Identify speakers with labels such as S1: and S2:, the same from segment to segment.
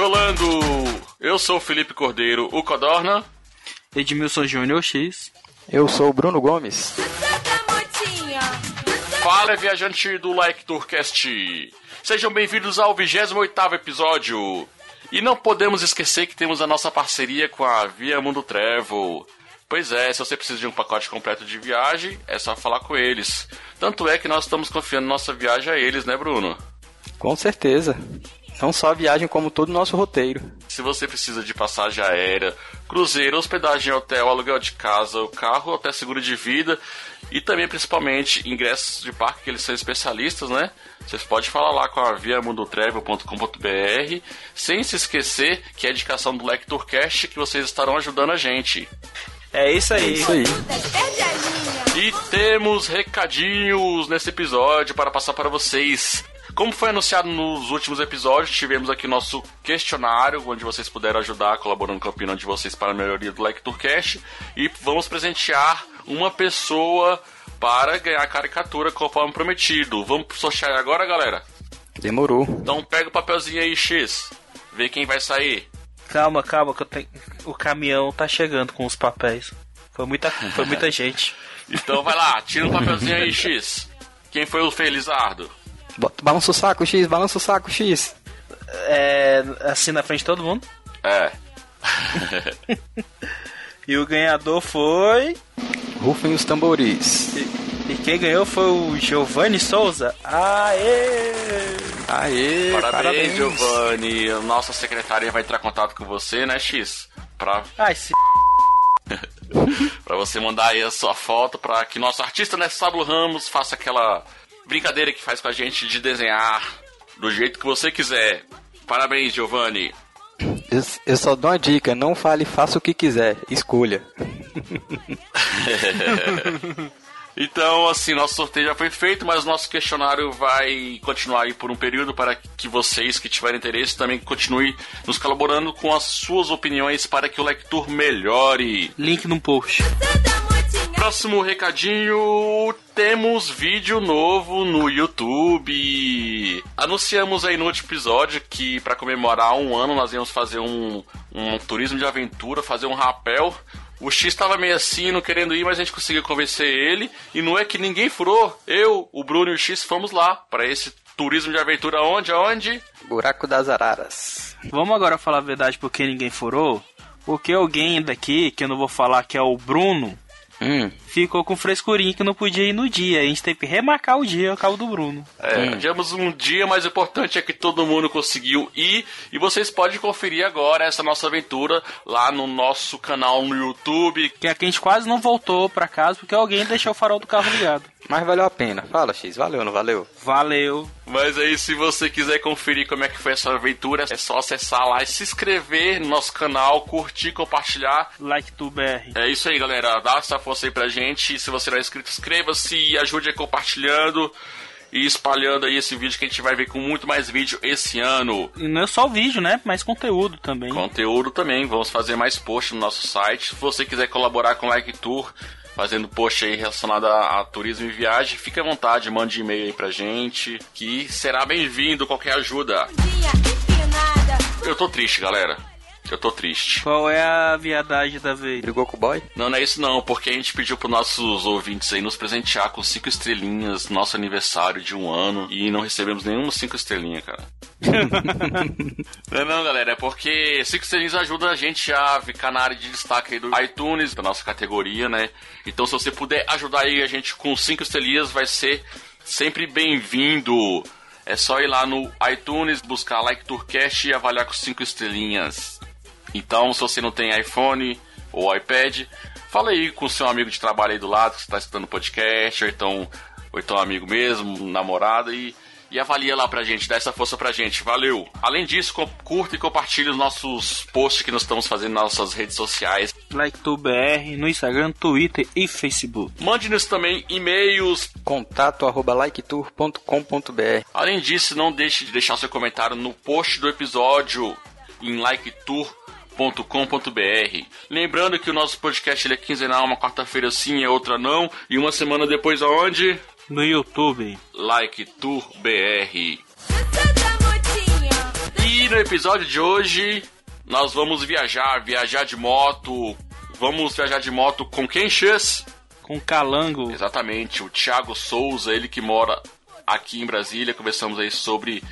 S1: Decolando! Eu sou o Felipe Cordeiro, o Codorna.
S2: Edmilson Júnior X.
S3: Eu sou o Bruno Gomes.
S1: Fala, viajante do Like Tourcast! Sejam bem-vindos ao 28 episódio. E não podemos esquecer que temos a nossa parceria com a Via Mundo Travel. Pois é, se você precisa de um pacote completo de viagem, é só falar com eles. Tanto é que nós estamos confiando nossa viagem a eles, né, Bruno?
S3: Com certeza. Não só a viagem, como todo o nosso roteiro.
S1: Se você precisa de passagem aérea, cruzeiro, hospedagem em hotel, aluguel de casa, o carro, até seguro de vida e também principalmente ingressos de parque, que eles são especialistas, né? Vocês podem falar lá com a viamundotravel.com.br, sem se esquecer que é a indicação do Lecturcast que vocês estarão ajudando a gente.
S2: É isso aí.
S3: É isso aí.
S1: E temos recadinhos nesse episódio para passar para vocês. Como foi anunciado nos últimos episódios, tivemos aqui nosso questionário, onde vocês puderam ajudar colaborando com a opinião de vocês para a melhoria do Lecturcast. E vamos presentear uma pessoa para ganhar a caricatura conforme prometido. Vamos sortear agora, galera?
S3: Demorou.
S1: Então pega o papelzinho aí, X. Vê quem vai sair.
S2: Calma, calma, que eu tenho... o caminhão tá chegando com os papéis. Foi muita, foi muita gente.
S1: Então vai lá, tira um papelzinho aí, X. Quem foi o Felizardo?
S3: Bota- Balança o saco, X, balança o saco, X.
S2: É, assim na frente de todo mundo.
S1: É.
S2: E o ganhador foi.
S3: Rufem os tamboris.
S2: E quem ganhou foi o Giovanni Souza. Aê!
S3: Aê,
S1: Parabéns,
S3: parabéns.
S1: Giovanni. Nossa secretária vai entrar em contato com você, né, X? Pra,
S2: Ai, se...
S1: pra você mandar aí a sua foto pra que nosso artista, né, Sábio Ramos, faça aquela brincadeira que faz com a gente de desenhar do jeito que você quiser. Parabéns, Giovanni.
S3: Eu, eu só dou uma dica, não fale, faça o que quiser, escolha.
S1: Então, assim, nosso sorteio já foi feito, mas nosso questionário vai continuar aí por um período para que vocês que tiverem interesse também continuem nos colaborando com as suas opiniões para que o Lectur melhore.
S2: Link no post.
S1: Próximo recadinho, temos vídeo novo no YouTube. Anunciamos aí no último episódio que para comemorar um ano nós íamos fazer um, um turismo de aventura, fazer um rapel. O X tava meio assim, não querendo ir, mas a gente conseguiu convencer ele. E não é que ninguém furou. Eu, o Bruno e o X fomos lá para esse turismo de aventura onde? Aonde?
S3: Buraco das Araras.
S2: Vamos agora falar a verdade porque ninguém furou? Porque alguém daqui, que eu não vou falar que é o Bruno,
S3: Hum,
S2: ficou com frescurinha que não podia ir no dia. A gente teve que remarcar o dia ao cabo do Bruno.
S1: É, tivemos um dia, mas o importante é que todo mundo conseguiu ir. E vocês podem conferir agora essa nossa aventura lá no nosso canal no YouTube.
S2: Que aqui a gente quase não voltou pra casa porque alguém deixou o farol do carro ligado.
S3: mas valeu a pena. Fala, X, valeu não valeu?
S2: Valeu.
S1: Mas aí, se você quiser conferir como é que foi essa aventura, é só acessar lá e se inscrever no nosso canal, curtir, compartilhar.
S2: Like tu BR.
S1: É isso aí, galera. Dá essa força aí pra gente. Se você não é inscrito, inscreva-se e ajude aí compartilhando e espalhando aí esse vídeo que a gente vai ver com muito mais vídeo esse ano.
S2: E não é só o vídeo, né? Mais conteúdo também.
S1: Conteúdo também, vamos fazer mais posts no nosso site. Se você quiser colaborar com o Like Tour, fazendo post aí relacionado a, a turismo e viagem, fique à vontade, mande e-mail aí pra gente, que será bem-vindo qualquer ajuda. Eu tô triste, galera. Eu tô triste.
S2: Qual é a viadagem da vez?
S3: Brigou com o boy?
S1: Não, não é isso não, porque a gente pediu pros nossos ouvintes aí nos presentear com cinco estrelinhas no nosso aniversário de um ano e não recebemos nenhuma cinco estrelinha, cara. não, não, galera, é porque cinco estrelinhas ajuda a gente a ficar na área de destaque aí do iTunes, da nossa categoria, né? Então se você puder ajudar aí a gente com cinco estrelinhas, vai ser sempre bem-vindo. É só ir lá no iTunes, buscar Like Tourcast e avaliar com cinco estrelinhas. Então, se você não tem iPhone ou iPad, fala aí com o seu amigo de trabalho aí do lado que está escutando o podcast, ou então, ou então amigo mesmo, namorada, e, e avalia lá pra gente, dá essa força pra gente. Valeu! Além disso, curta e compartilhe os nossos posts que nós estamos fazendo nas nossas redes sociais.
S2: LikeTubeBR no Instagram, Twitter e Facebook.
S1: Mande-nos também e-mails.
S3: Contato arroba liketour.com.br
S1: Além disso, não deixe de deixar seu comentário no post do episódio em liketour.com.br. Lembrando que o nosso podcast ele é quinzenal, uma quarta-feira sim, é outra não, e uma semana depois aonde?
S2: No YouTube.
S1: Like Tour BR. E no episódio de hoje nós vamos viajar, viajar de moto. Vamos viajar de moto com quem, Chess?
S2: Com Calango.
S1: Exatamente, o Thiago Souza, ele que mora aqui em Brasília. Conversamos aí sobre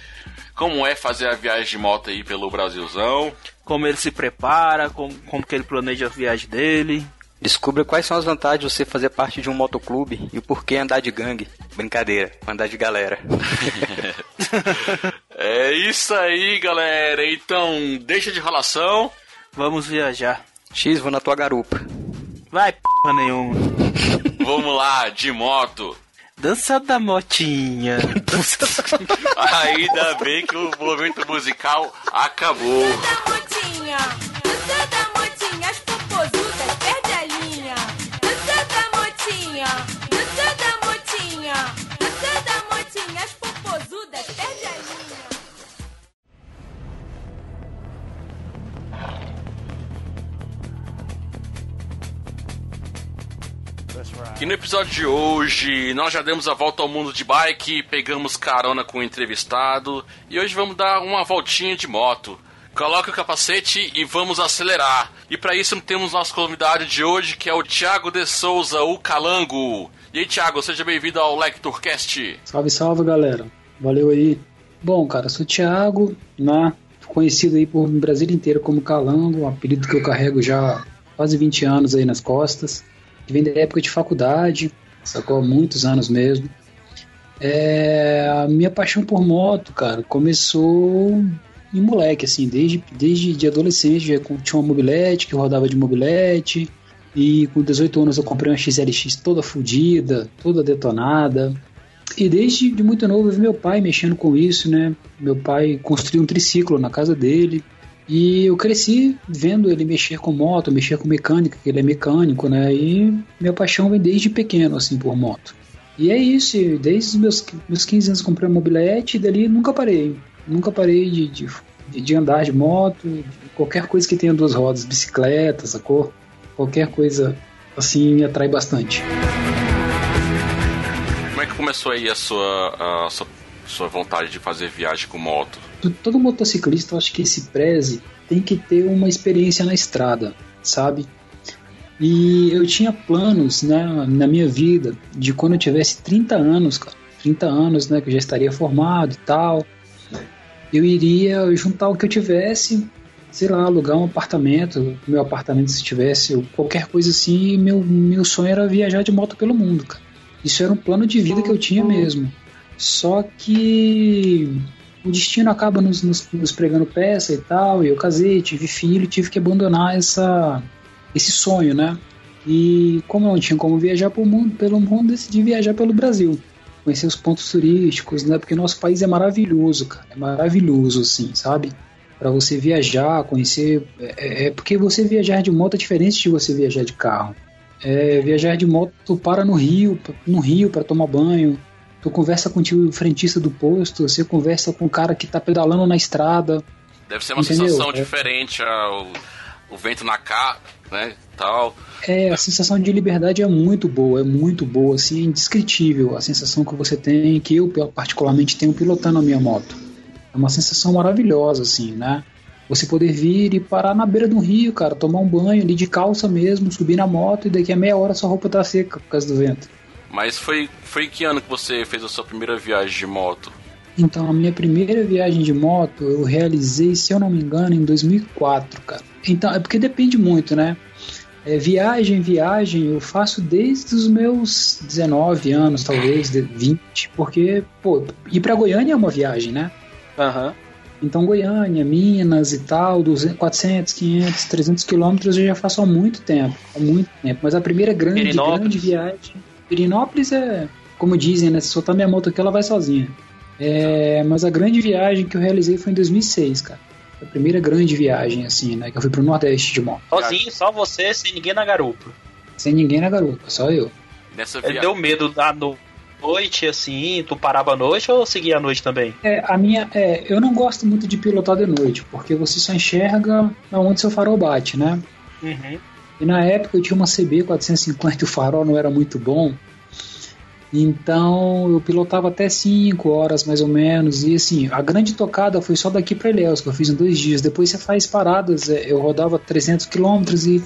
S1: como é fazer a viagem de moto aí pelo Brasilzão.
S2: Como ele se prepara, como, como que ele planeja a viagem dele.
S3: Descubra quais são as vantagens de você fazer parte de um motoclube e o porquê andar de gangue. Brincadeira, andar de galera.
S1: é isso aí, galera. Então, deixa de ralação.
S2: Vamos viajar.
S3: X, vou na tua garupa.
S2: Vai, p nenhuma.
S1: Vamos lá, de moto.
S2: Dança da motinha.
S1: Ainda bem que o movimento musical acabou.
S4: Dança da motinha. Dança da motinha.
S1: No episódio de hoje, nós já demos a volta ao mundo de bike, pegamos carona com o entrevistado e hoje vamos dar uma voltinha de moto. Coloque o capacete e vamos acelerar. E para isso temos nosso convidado de hoje, que é o Thiago de Souza, o Calango. E aí, Thiago, seja bem-vindo ao Lecturcast.
S5: Salve, salve, galera. Valeu aí. Bom, cara, sou o Thiago, né? Conhecido aí por Brasil inteiro como Calango, um apelido que eu carrego já há quase 20 anos aí nas costas. Que vem da época de faculdade, sacou? Muitos anos mesmo. É, a minha paixão por moto, cara, começou em moleque, assim, desde, desde de adolescente, já tinha uma mobilete, que rodava de mobilete, e com 18 anos eu comprei uma XLX toda fodida, toda detonada, e desde de muito novo eu vi meu pai mexendo com isso, né, meu pai construiu um triciclo na casa dele, e eu cresci vendo ele mexer com moto, mexer com mecânica, que ele é mecânico, né, e minha paixão vem desde pequeno, assim, por moto. E é isso, desde os meus, meus 15 anos comprei uma mobilete e dali nunca parei. Nunca parei de, de, de andar de moto, de qualquer coisa que tenha duas rodas, bicicleta, sacou? Qualquer coisa assim me atrai bastante.
S1: Como é que começou aí a sua, a sua, sua vontade de fazer viagem com moto?
S5: Todo motociclista, eu acho que esse preze tem que ter uma experiência na estrada, sabe? E eu tinha planos né, na minha vida de quando eu tivesse 30 anos, cara, 30 anos, né, que eu já estaria formado e tal, eu iria juntar o que eu tivesse, sei lá, alugar um apartamento, meu apartamento se tivesse, qualquer coisa assim, meu, meu sonho era viajar de moto pelo mundo, cara. Isso era um plano de vida que eu tinha mesmo. Só que o destino acaba nos, nos, nos pregando peça e tal, e eu casei, tive filho, tive que abandonar essa, esse sonho, né? E como eu não tinha como viajar pelo mundo, pelo mundo, decidi viajar pelo Brasil conhecer os pontos turísticos, né? Porque nosso país é maravilhoso, cara. É maravilhoso, assim, sabe? Para você viajar, conhecer. É, é, porque você viajar de moto é diferente de você viajar de carro. É, viajar de moto, para no rio, no rio para tomar banho. Tu conversa com o tio frentista do posto, você conversa com o cara que tá pedalando na estrada.
S1: Deve ser uma
S5: Entendeu?
S1: sensação
S5: É.
S1: diferente, ao, o vento na cara, né? Tal.
S5: É, a sensação de liberdade é muito boa, é muito boa, assim, é indescritível a sensação que você tem, que eu particularmente tenho pilotando a minha moto. É uma sensação maravilhosa, assim, né? Você poder vir e parar na beira do rio, cara, tomar um banho ali de calça mesmo, subir na moto e daqui a meia hora sua roupa tá seca por causa do vento.
S1: Mas foi, foi em que ano que você fez a sua primeira viagem de moto?
S5: Então, a minha primeira viagem de moto eu realizei, se eu não me engano, em 2004, cara. Então, é porque depende muito, né? É, viagem, viagem, eu faço desde os meus 19 anos, talvez, de 20, porque, pô, ir pra Goiânia é uma viagem, né?
S2: Aham.
S5: Então Goiânia, Minas e tal, 200, 400, 500, 300 quilômetros eu já faço há muito tempo, há muito tempo. Mas a primeira grande, grande viagem, Pirinópolis é, como dizem, né, se soltar minha moto aqui ela vai sozinha. É, mas a grande viagem que eu realizei foi em 2006, cara. Foi A primeira grande viagem, assim, né, que eu fui pro Nordeste de moto,
S2: Sozinho, só você, sem ninguém na garupa.
S5: sem ninguém na garupa, só eu.
S1: Nessa
S2: Ele
S1: viagem.
S2: deu medo da no- noite, assim, tu parava à noite ou seguia à noite também?
S5: É, a minha, é, eu não gosto muito de pilotar de noite, porque você só enxerga onde seu farol bate, né?
S2: Uhum.
S5: E na época eu tinha uma CB 450 e o farol não era muito bom. Então eu pilotava até 5 horas mais ou menos. E assim, a grande tocada foi só daqui para Ilhéus, que eu fiz em dois dias. Depois você faz paradas. é, Eu rodava 300 km e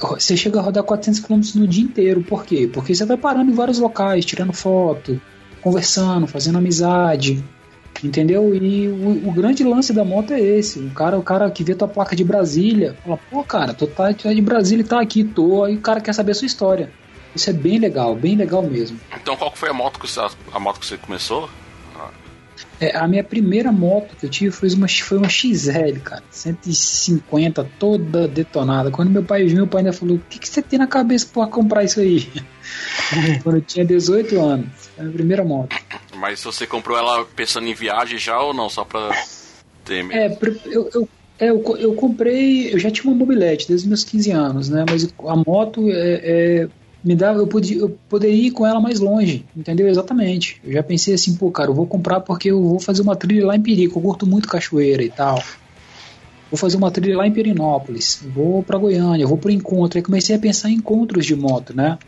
S5: você chega a rodar 400 km no dia inteiro. Por quê? Porque você vai parando em vários locais, tirando foto, conversando, fazendo amizade. Entendeu? E o, o grande lance da moto é esse. O cara, o cara que vê tua placa de Brasília, fala, pô, cara, tu tá, tu é de Brasília e tá aqui, tô. Aí o cara quer saber a sua história. Isso é bem legal, bem legal mesmo.
S1: Então qual foi a moto que você, a moto que você começou?
S5: É, a minha primeira moto que eu tive foi uma, foi uma XL, cara. 150, toda detonada. Quando meu pai viu, meu pai ainda falou: O que, que você tem na cabeça pra comprar isso aí? Quando eu tinha 18 anos. Foi a minha primeira moto.
S1: Mas você comprou ela pensando em viagem já ou não? Só pra ter medo?
S5: É, eu, eu, é, eu, eu comprei, eu já tinha uma mobilete desde meus 15 anos, né? Mas a moto é, é, me dava, eu, podia, eu poderia ir com ela mais longe, entendeu? Exatamente. Eu já pensei assim, pô, cara, eu vou comprar porque eu vou fazer uma trilha lá em Perico, eu curto muito cachoeira e tal. Vou fazer uma trilha lá em Perinópolis, vou pra Goiânia, vou pro encontro. Aí comecei a pensar em encontros de moto, né?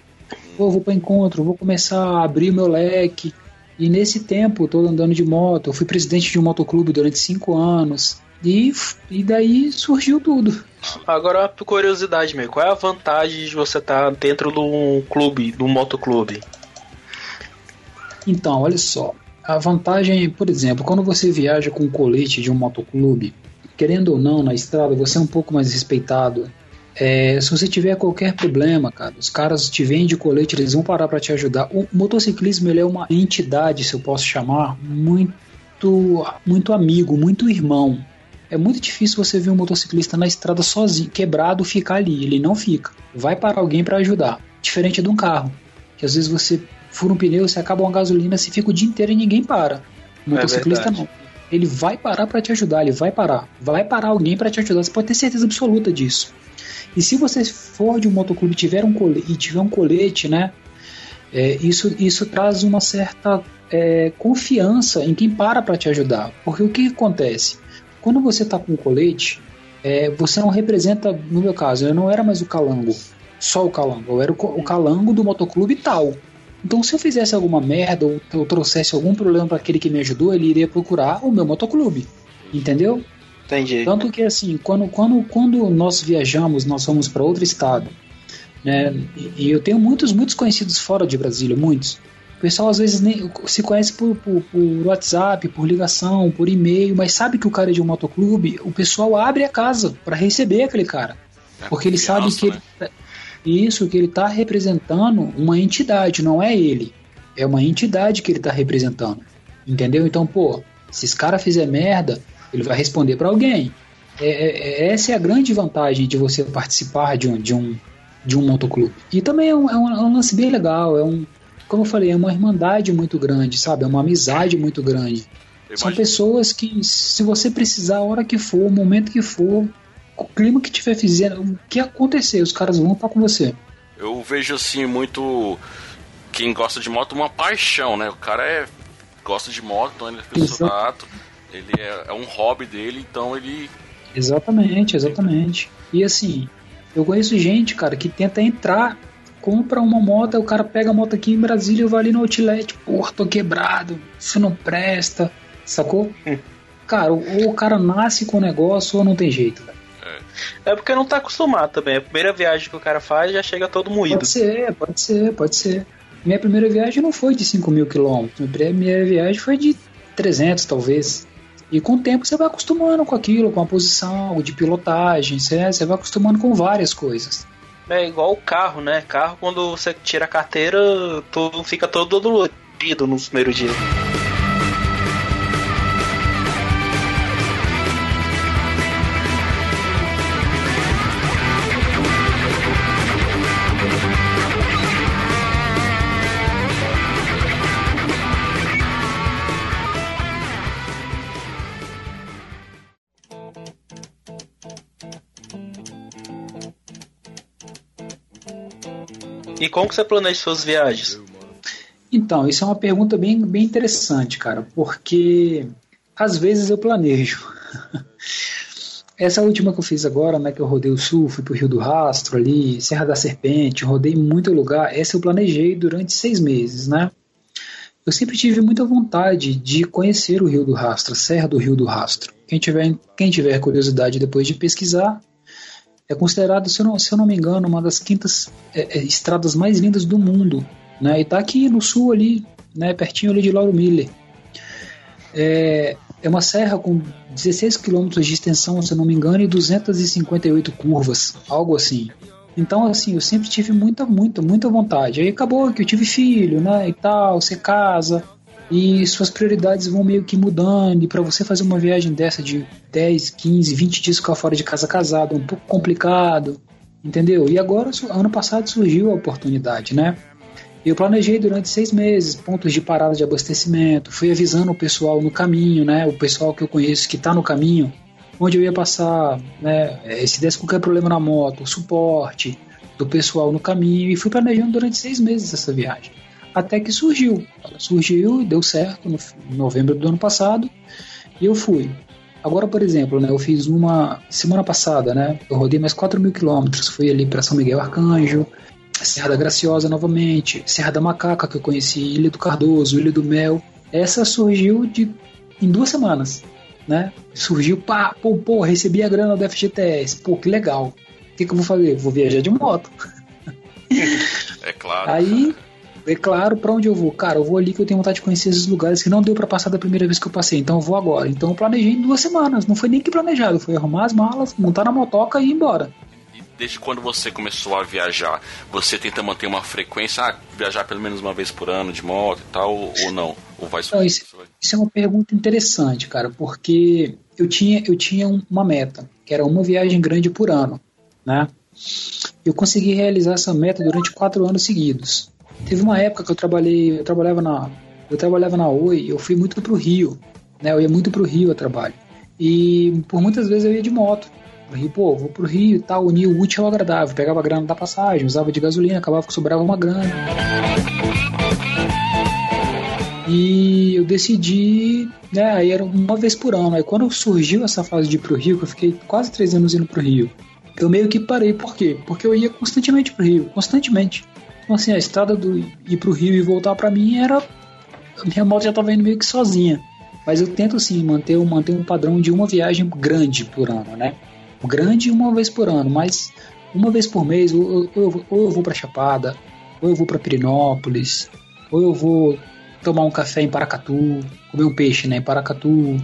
S5: Pô, vou para encontro, vou começar a abrir meu leque. E nesse tempo, todo andando de moto, eu fui presidente de um motoclube durante cinco anos. E, e daí surgiu tudo.
S2: Agora, por curiosidade, meu, qual é a vantagem de você estar dentro de um clube, de um motoclube?
S5: Então, olha só. A vantagem, por exemplo, quando você viaja com um colete de um motoclube, querendo ou não, na estrada, você é um pouco mais respeitado. É, se você tiver qualquer problema, cara, os caras te vendem de colete, eles vão parar para te ajudar. O motociclismo ele é uma entidade, se eu posso chamar, muito, muito amigo, muito irmão. É muito difícil você ver um motociclista na estrada sozinho, quebrado, ficar ali. Ele não fica. Vai para alguém para ajudar. Diferente de um carro, que às vezes você fura um pneu, você acaba uma gasolina, você fica o dia inteiro e ninguém para. O motociclista
S2: verdade.
S5: não. Ele vai parar para te ajudar, ele vai parar. Vai parar alguém para te ajudar. Você pode ter certeza absoluta disso. E se você for de um motoclube tiver um colete, e tiver um colete, né? é, isso, isso traz uma certa é, confiança em quem para para te ajudar. Porque o que acontece? Quando você está com um colete, é, você não representa, no meu caso, eu não era mais o calango, só o calango, eu era o, o calango do motoclube tal. Então, se eu fizesse alguma merda ou eu trouxesse algum problema para aquele que me ajudou, ele iria procurar o meu motoclube. Entendeu?
S2: Entendi.
S5: Tanto que assim, quando, quando, quando nós viajamos, nós vamos para outro estado, né? E, eu tenho muitos, muitos conhecidos fora de Brasília, muitos. O pessoal às vezes nem se conhece por, por, por WhatsApp, por ligação, por e-mail, mas sabe que o cara é de um motoclube, o pessoal abre a casa para receber aquele cara.
S1: É,
S5: Porque ele sabe que
S1: né?
S5: ele, tá- isso, que ele está representando uma entidade, não é ele. É uma entidade que ele está representando. Entendeu? Então, pô, se esse cara fizer merda, ele vai responder para alguém. É, é- é- essa é a grande vantagem de você participar de um, de um, de um motoclube. E também é um, é um- é um lance bem legal, é um, como eu falei, é uma irmandade muito grande, sabe? É uma amizade muito grande.
S1: Eu
S5: São
S1: imagino-
S5: pessoas que, se você precisar, a hora que for, o momento que for, o clima que tiver fazendo, o que acontecer, os caras vão estar com você.
S1: Eu vejo assim muito quem gosta de moto uma paixão, né? O cara é gosta de moto, então ele é aficionado, ele é, é um hobby dele, então ele
S5: Exatamente, exatamente. E assim, eu conheço gente, cara, que tenta entrar, compra uma moto, o cara pega a moto aqui em Brasília e vai ali no outlet, porra, tô quebrado, isso não presta, sacou? Cara, ou o cara nasce com o negócio ou não tem jeito, velho.
S2: É porque não tá acostumado também. A primeira viagem que o cara faz já chega todo moído.
S5: Pode ser, pode ser, pode ser. Minha primeira viagem não foi de 5 mil quilômetros, minha primeira viagem foi de 300, talvez. E com o tempo você vai acostumando com aquilo, com a posição de pilotagem, você, você vai acostumando com várias coisas.
S2: É igual o carro, né? Carro, quando você tira a carteira, tu fica todo dolorido nos primeiros dias. Como que você planeja suas viagens?
S5: Então, isso é uma pergunta bem, bem interessante, cara, porque às vezes eu planejo. Essa última que eu fiz agora, né, que eu rodei o sul, fui pro Rio do Rastro ali, Serra da Serpente, rodei muito lugar. Essa eu planejei durante seis meses, né? Eu sempre tive muita vontade de conhecer o Rio do Rastro, a Serra do Rio do Rastro. Quem tiver, quem tiver curiosidade depois de pesquisar, é considerado, se eu não, se eu não me engano, uma das quintas é, é, estradas mais lindas do mundo. Né? E tá aqui no sul ali, né, pertinho ali de Lauro Miller. É, é uma serra com 16 quilômetros de extensão, se eu não me engano, e 258 curvas, algo assim. Então, assim, eu sempre tive muita, muita, muita vontade. Aí acabou que eu tive filho, né, e tal, você casa, e suas prioridades vão meio que mudando. E para você fazer uma viagem dessa de 10, 15, 20 dias ficar fora de casa casado é um pouco complicado, entendeu? E agora, ano passado surgiu a oportunidade, né? Eu planejei durante seis meses pontos de parada de abastecimento, fui avisando o pessoal no caminho, né? O pessoal que eu conheço que está no caminho, onde eu ia passar, né? Se desse qualquer problema na moto, o suporte do pessoal no caminho, e fui planejando durante seis meses essa viagem. Até que surgiu. Ela surgiu e deu certo no novembro do ano passado, e eu fui. Agora, por exemplo, né, eu fiz uma semana passada, né? Eu rodei mais 4 mil quilômetros, fui ali para São Miguel Arcanjo, Serra da Graciosa novamente, Serra da Macaca, que eu conheci, Ilha do Cardoso, Ilha do Mel. Essa surgiu de, em duas semanas, né? Surgiu, pá, pô, pô, recebi a grana do FGTS, pô, que legal. O que, que eu vou fazer? Vou viajar de moto.
S1: É claro.
S5: Aí, é claro, para onde eu vou? Cara, eu vou ali que eu tenho vontade de conhecer esses lugares que não deu para passar da primeira vez que eu passei, então eu vou agora. Então eu planejei em duas semanas, não foi nem que planejado, foi arrumar as malas, montar na motoca e ir embora
S1: desde quando você começou a viajar, você tenta manter uma frequência, ah, viajar pelo menos uma vez por ano de moto e tal, ou não? Ou vai
S5: não, isso, isso, é uma pergunta interessante, cara, porque eu tinha, eu tinha uma meta, que era uma viagem grande por ano, né? Eu consegui realizar essa meta durante quatro anos seguidos. Teve uma época que eu trabalhei, eu trabalhava na, eu trabalhava na Oi, eu fui muito pro Rio, né? Eu ia muito pro Rio a trabalho. E por muitas vezes eu ia de moto pro Rio, pô, vou pro Rio e tal, unir o útil ao agradável. Pegava a grana da passagem, usava de gasolina, acabava que sobrava uma grana. E eu decidi, né, aí era uma vez por ano. Aí quando surgiu essa fase de ir pro Rio, que eu fiquei quase três anos indo pro Rio, eu meio que parei. Por quê? Porque eu ia constantemente pro Rio, constantemente. Então assim, a estrada do ir pro Rio e voltar para mim era... Minha moto já tava indo meio que sozinha. Mas eu tento sim manter, manter um padrão de uma viagem grande por ano, né? grande uma vez por ano, mas uma vez por mês, ou, ou, ou eu vou para Chapada, ou eu vou para Pirinópolis, ou eu vou tomar um café em Paracatu, comer um peixe né, em Paracatu,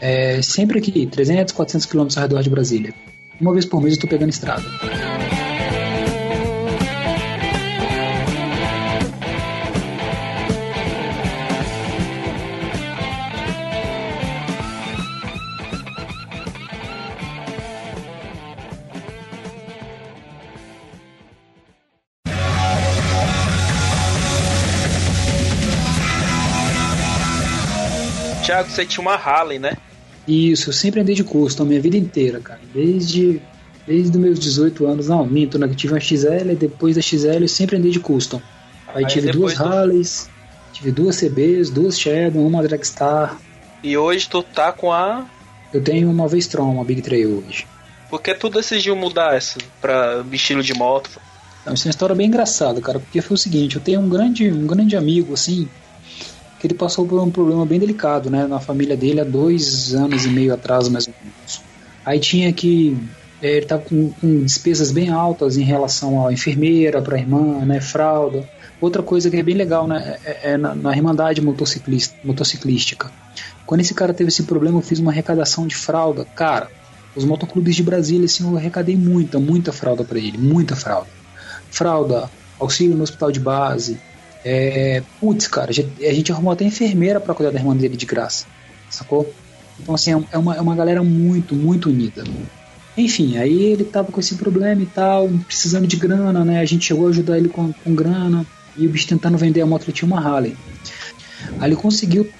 S5: é, sempre aqui, 300, 400 quilômetros ao redor de Brasília. Uma vez por mês eu estou pegando estrada.
S2: Thiago, você tinha uma Harley, né?
S5: Isso, eu sempre andei de custom a minha vida inteira, cara. Desde, desde os meus 18 anos, não, minto, né? Eu tive uma XL, depois da XL eu sempre andei de custom. Aí, Aí tive duas do... Harleys, tive duas CBs, duas Shadow, uma Dragstar.
S2: E hoje tu tá com a.
S5: Eu tenho uma V-Strom, uma Big Trail hoje.
S2: Por que tu decidiu mudar essa pra estilo de moto?
S5: Não, isso é uma história bem engraçada, cara, porque foi o seguinte, eu tenho um grande, um grande amigo, assim, ele passou por um problema bem delicado, né, na família dele há dois anos e meio atrás, mais ou menos. Aí tinha que é, ele estava com, com, despesas bem altas em relação à enfermeira, para a irmã, né, fralda. Outra coisa que é bem legal, né, é, é na, na Irmandade motociclista, motociclística. Quando esse cara teve esse problema, eu fiz uma arrecadação de fralda. Cara, os motoclubes de Brasília, assim, eu arrecadei muita, muita fralda para ele, muita fralda. Fralda, auxílio no hospital de base, é, putz, cara, a gente arrumou até enfermeira para cuidar da irmã dele de graça, sacou? Então, assim, é uma, é uma galera muito, muito unida. Enfim, aí ele tava com esse problema e tal, precisando de grana, né? A gente chegou a ajudar ele com, com grana e o bicho tentando vender a moto, ele tinha uma Harley. Aí ele conseguiu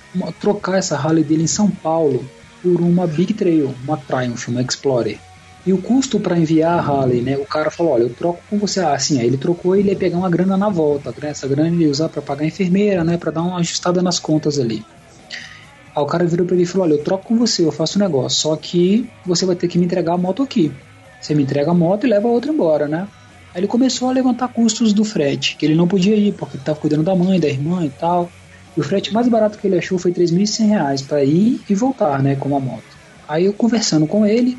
S5: trocar essa Harley dele em São Paulo por uma Big Trail, uma Triumph, uma Explorer. E o custo para enviar a Harley, né? O cara falou: olha, eu troco com você. Ah, assim, aí ele trocou e ele ia pegar uma grana na volta. Essa grana ele ia usar para pagar a enfermeira, né? Para dar uma ajustada nas contas ali. Aí o cara virou pra ele e falou: olha, eu troco com você, eu faço um negócio. Só que você vai ter que me entregar a moto aqui. Você me entrega a moto e leva a outra embora, né? Aí ele começou a levantar custos do frete, que ele não podia ir porque ele estava cuidando da mãe, da irmã e tal. E o frete mais barato que ele achou foi 3.100 reais para ir e voltar, né, com a moto. Aí eu conversando com ele,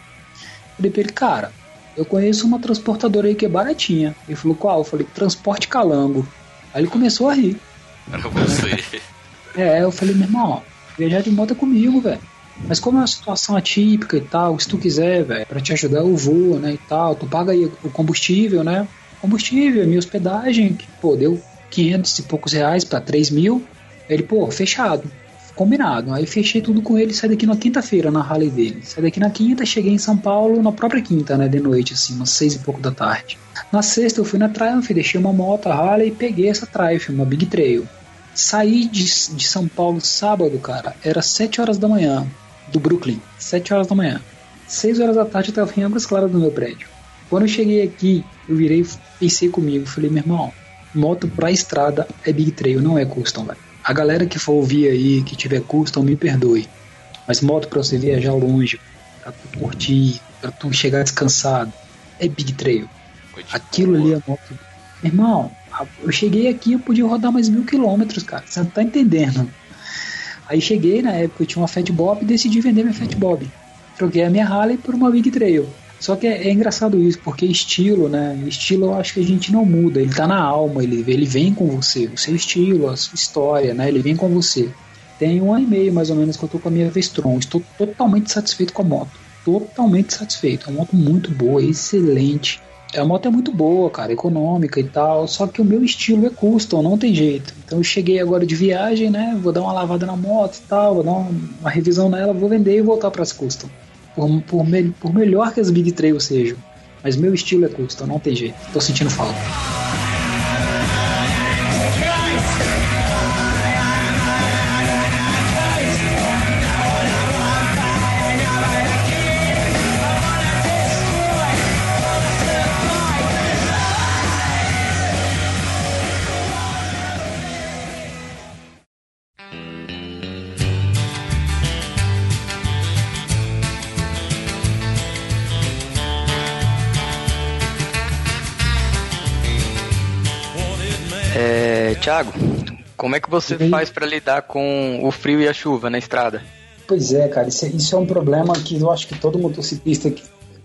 S5: falei pra ele, cara, eu conheço uma transportadora aí que é baratinha. Ele falou, qual? Eu falei, Transporte Calango. Aí ele começou a rir.
S1: Era você.
S5: É, eu falei, meu irmão, viajar de moto é comigo, velho. Mas como é uma situação atípica e tal, se tu quiser, velho, pra te ajudar eu vou, né, e tal, tu paga aí o combustível, né? Combustível, minha hospedagem, que, pô, deu 500 e poucos reais pra 3 mil. Ele, pô, fechado. Combinado. Aí fechei tudo com ele, saí daqui na quinta-feira na Harley dele. Saí daqui na quinta, cheguei em São Paulo na própria quinta, né, de noite, assim, umas seis e pouco da tarde. Na sexta eu fui na Triumph, deixei uma moto, a Harley, e peguei essa Triumph, uma Big Trail. Saí de, de São Paulo sábado, cara, era 7 horas da manhã, do Brooklyn, 7 horas da manhã. 6 horas da tarde eu tava em Águas Claras do meu prédio. Quando eu cheguei aqui, eu virei pensei comigo, falei, meu irmão, moto pra estrada é Big Trail, não é custom, velho. A galera que for ouvir aí, que tiver custom, me perdoe. Mas moto pra você viajar longe, pra tu curtir, pra tu chegar descansado, é Big Trail. Aquilo ali é moto. Irmão, eu cheguei aqui, eu podia rodar mais mil quilômetros, cara. Você não tá entendendo. Aí cheguei, na época eu tinha uma Fat Bob e decidi vender minha Fat Bob. Troquei a minha Harley por uma Big Trail. Só que é, é, engraçado isso, porque estilo, né? Estilo eu acho que a gente não muda, ele tá na alma, ele, ele vem com você, o seu estilo, a sua história, né? Ele vem com você. Tem um ano e meio mais ou menos que eu tô com a minha Vestron, estou totalmente satisfeito com a moto. Totalmente satisfeito. É uma moto muito boa, excelente. A moto é muito boa, cara, econômica e tal, só que o meu estilo é custom, não tem jeito. Então eu cheguei agora de viagem, né? Vou dar uma lavada na moto e tal, vou dar uma, uma revisão nela, vou vender e voltar para as custom. Por, por, me, por, melhor que as Big Trail sejam. Mas meu estilo é custom, não tem jeito. Tô sentindo falta.
S3: Como é que você faz para lidar com o frio e a chuva na estrada?
S5: Pois é, cara, isso é, isso é um problema que eu acho que todo motociclista que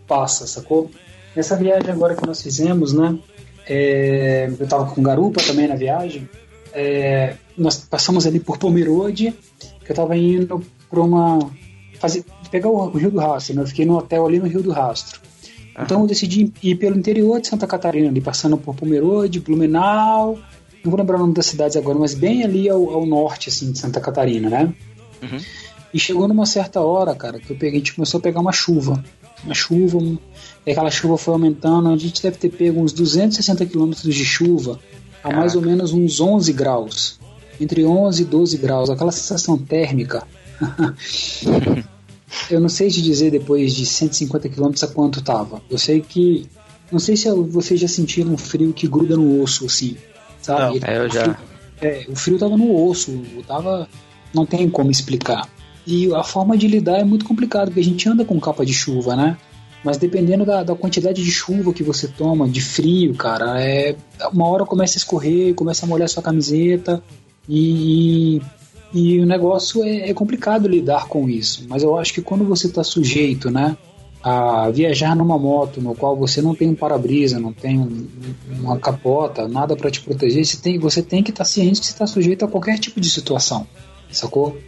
S5: passa, sacou? Nessa viagem agora que nós fizemos, né? É, eu tava com garupa também na viagem. É, nós passamos ali por Pomerode, que eu tava indo para uma. Fazer, pegar o, o, Rio do Rastro, né? Eu fiquei no hotel ali no Rio do Rastro. Então eu decidi ir pelo interior de Santa Catarina, ali passando por Pomerode, Blumenau, não vou lembrar o nome das cidades agora, mas bem ali ao, ao norte, assim, de Santa Catarina, né? Uhum. E chegou numa certa hora, cara, que eu peguei, a gente começou a pegar uma chuva. Uma chuva, e aquela chuva foi aumentando, a gente deve ter pego uns 260 quilômetros de chuva a mais ou menos uns 11 graus. Entre 11 e 12 graus, aquela sensação térmica. eu não sei te dizer depois de 150 quilômetros a quanto tava. Eu sei que. Não sei se vocês já sentiram um frio que gruda no osso, assim sabe?
S3: Não, é, eu já.
S5: O frio, é, o frio tava no osso, tava. Não tem como explicar. E a forma de lidar é muito complicado, porque a gente anda com capa de chuva, né? Mas dependendo da, da, quantidade de chuva que você toma, de frio, cara, é uma hora começa a escorrer, começa a molhar sua camiseta e, e o negócio é, é complicado lidar com isso. Mas eu acho que quando você está sujeito, né, a viajar numa moto no qual você não tem um para-brisa, não tem um, uma capota, nada para te proteger, você tem, você tem que estar tá ciente que você está sujeito a qualquer tipo de situação, sacou?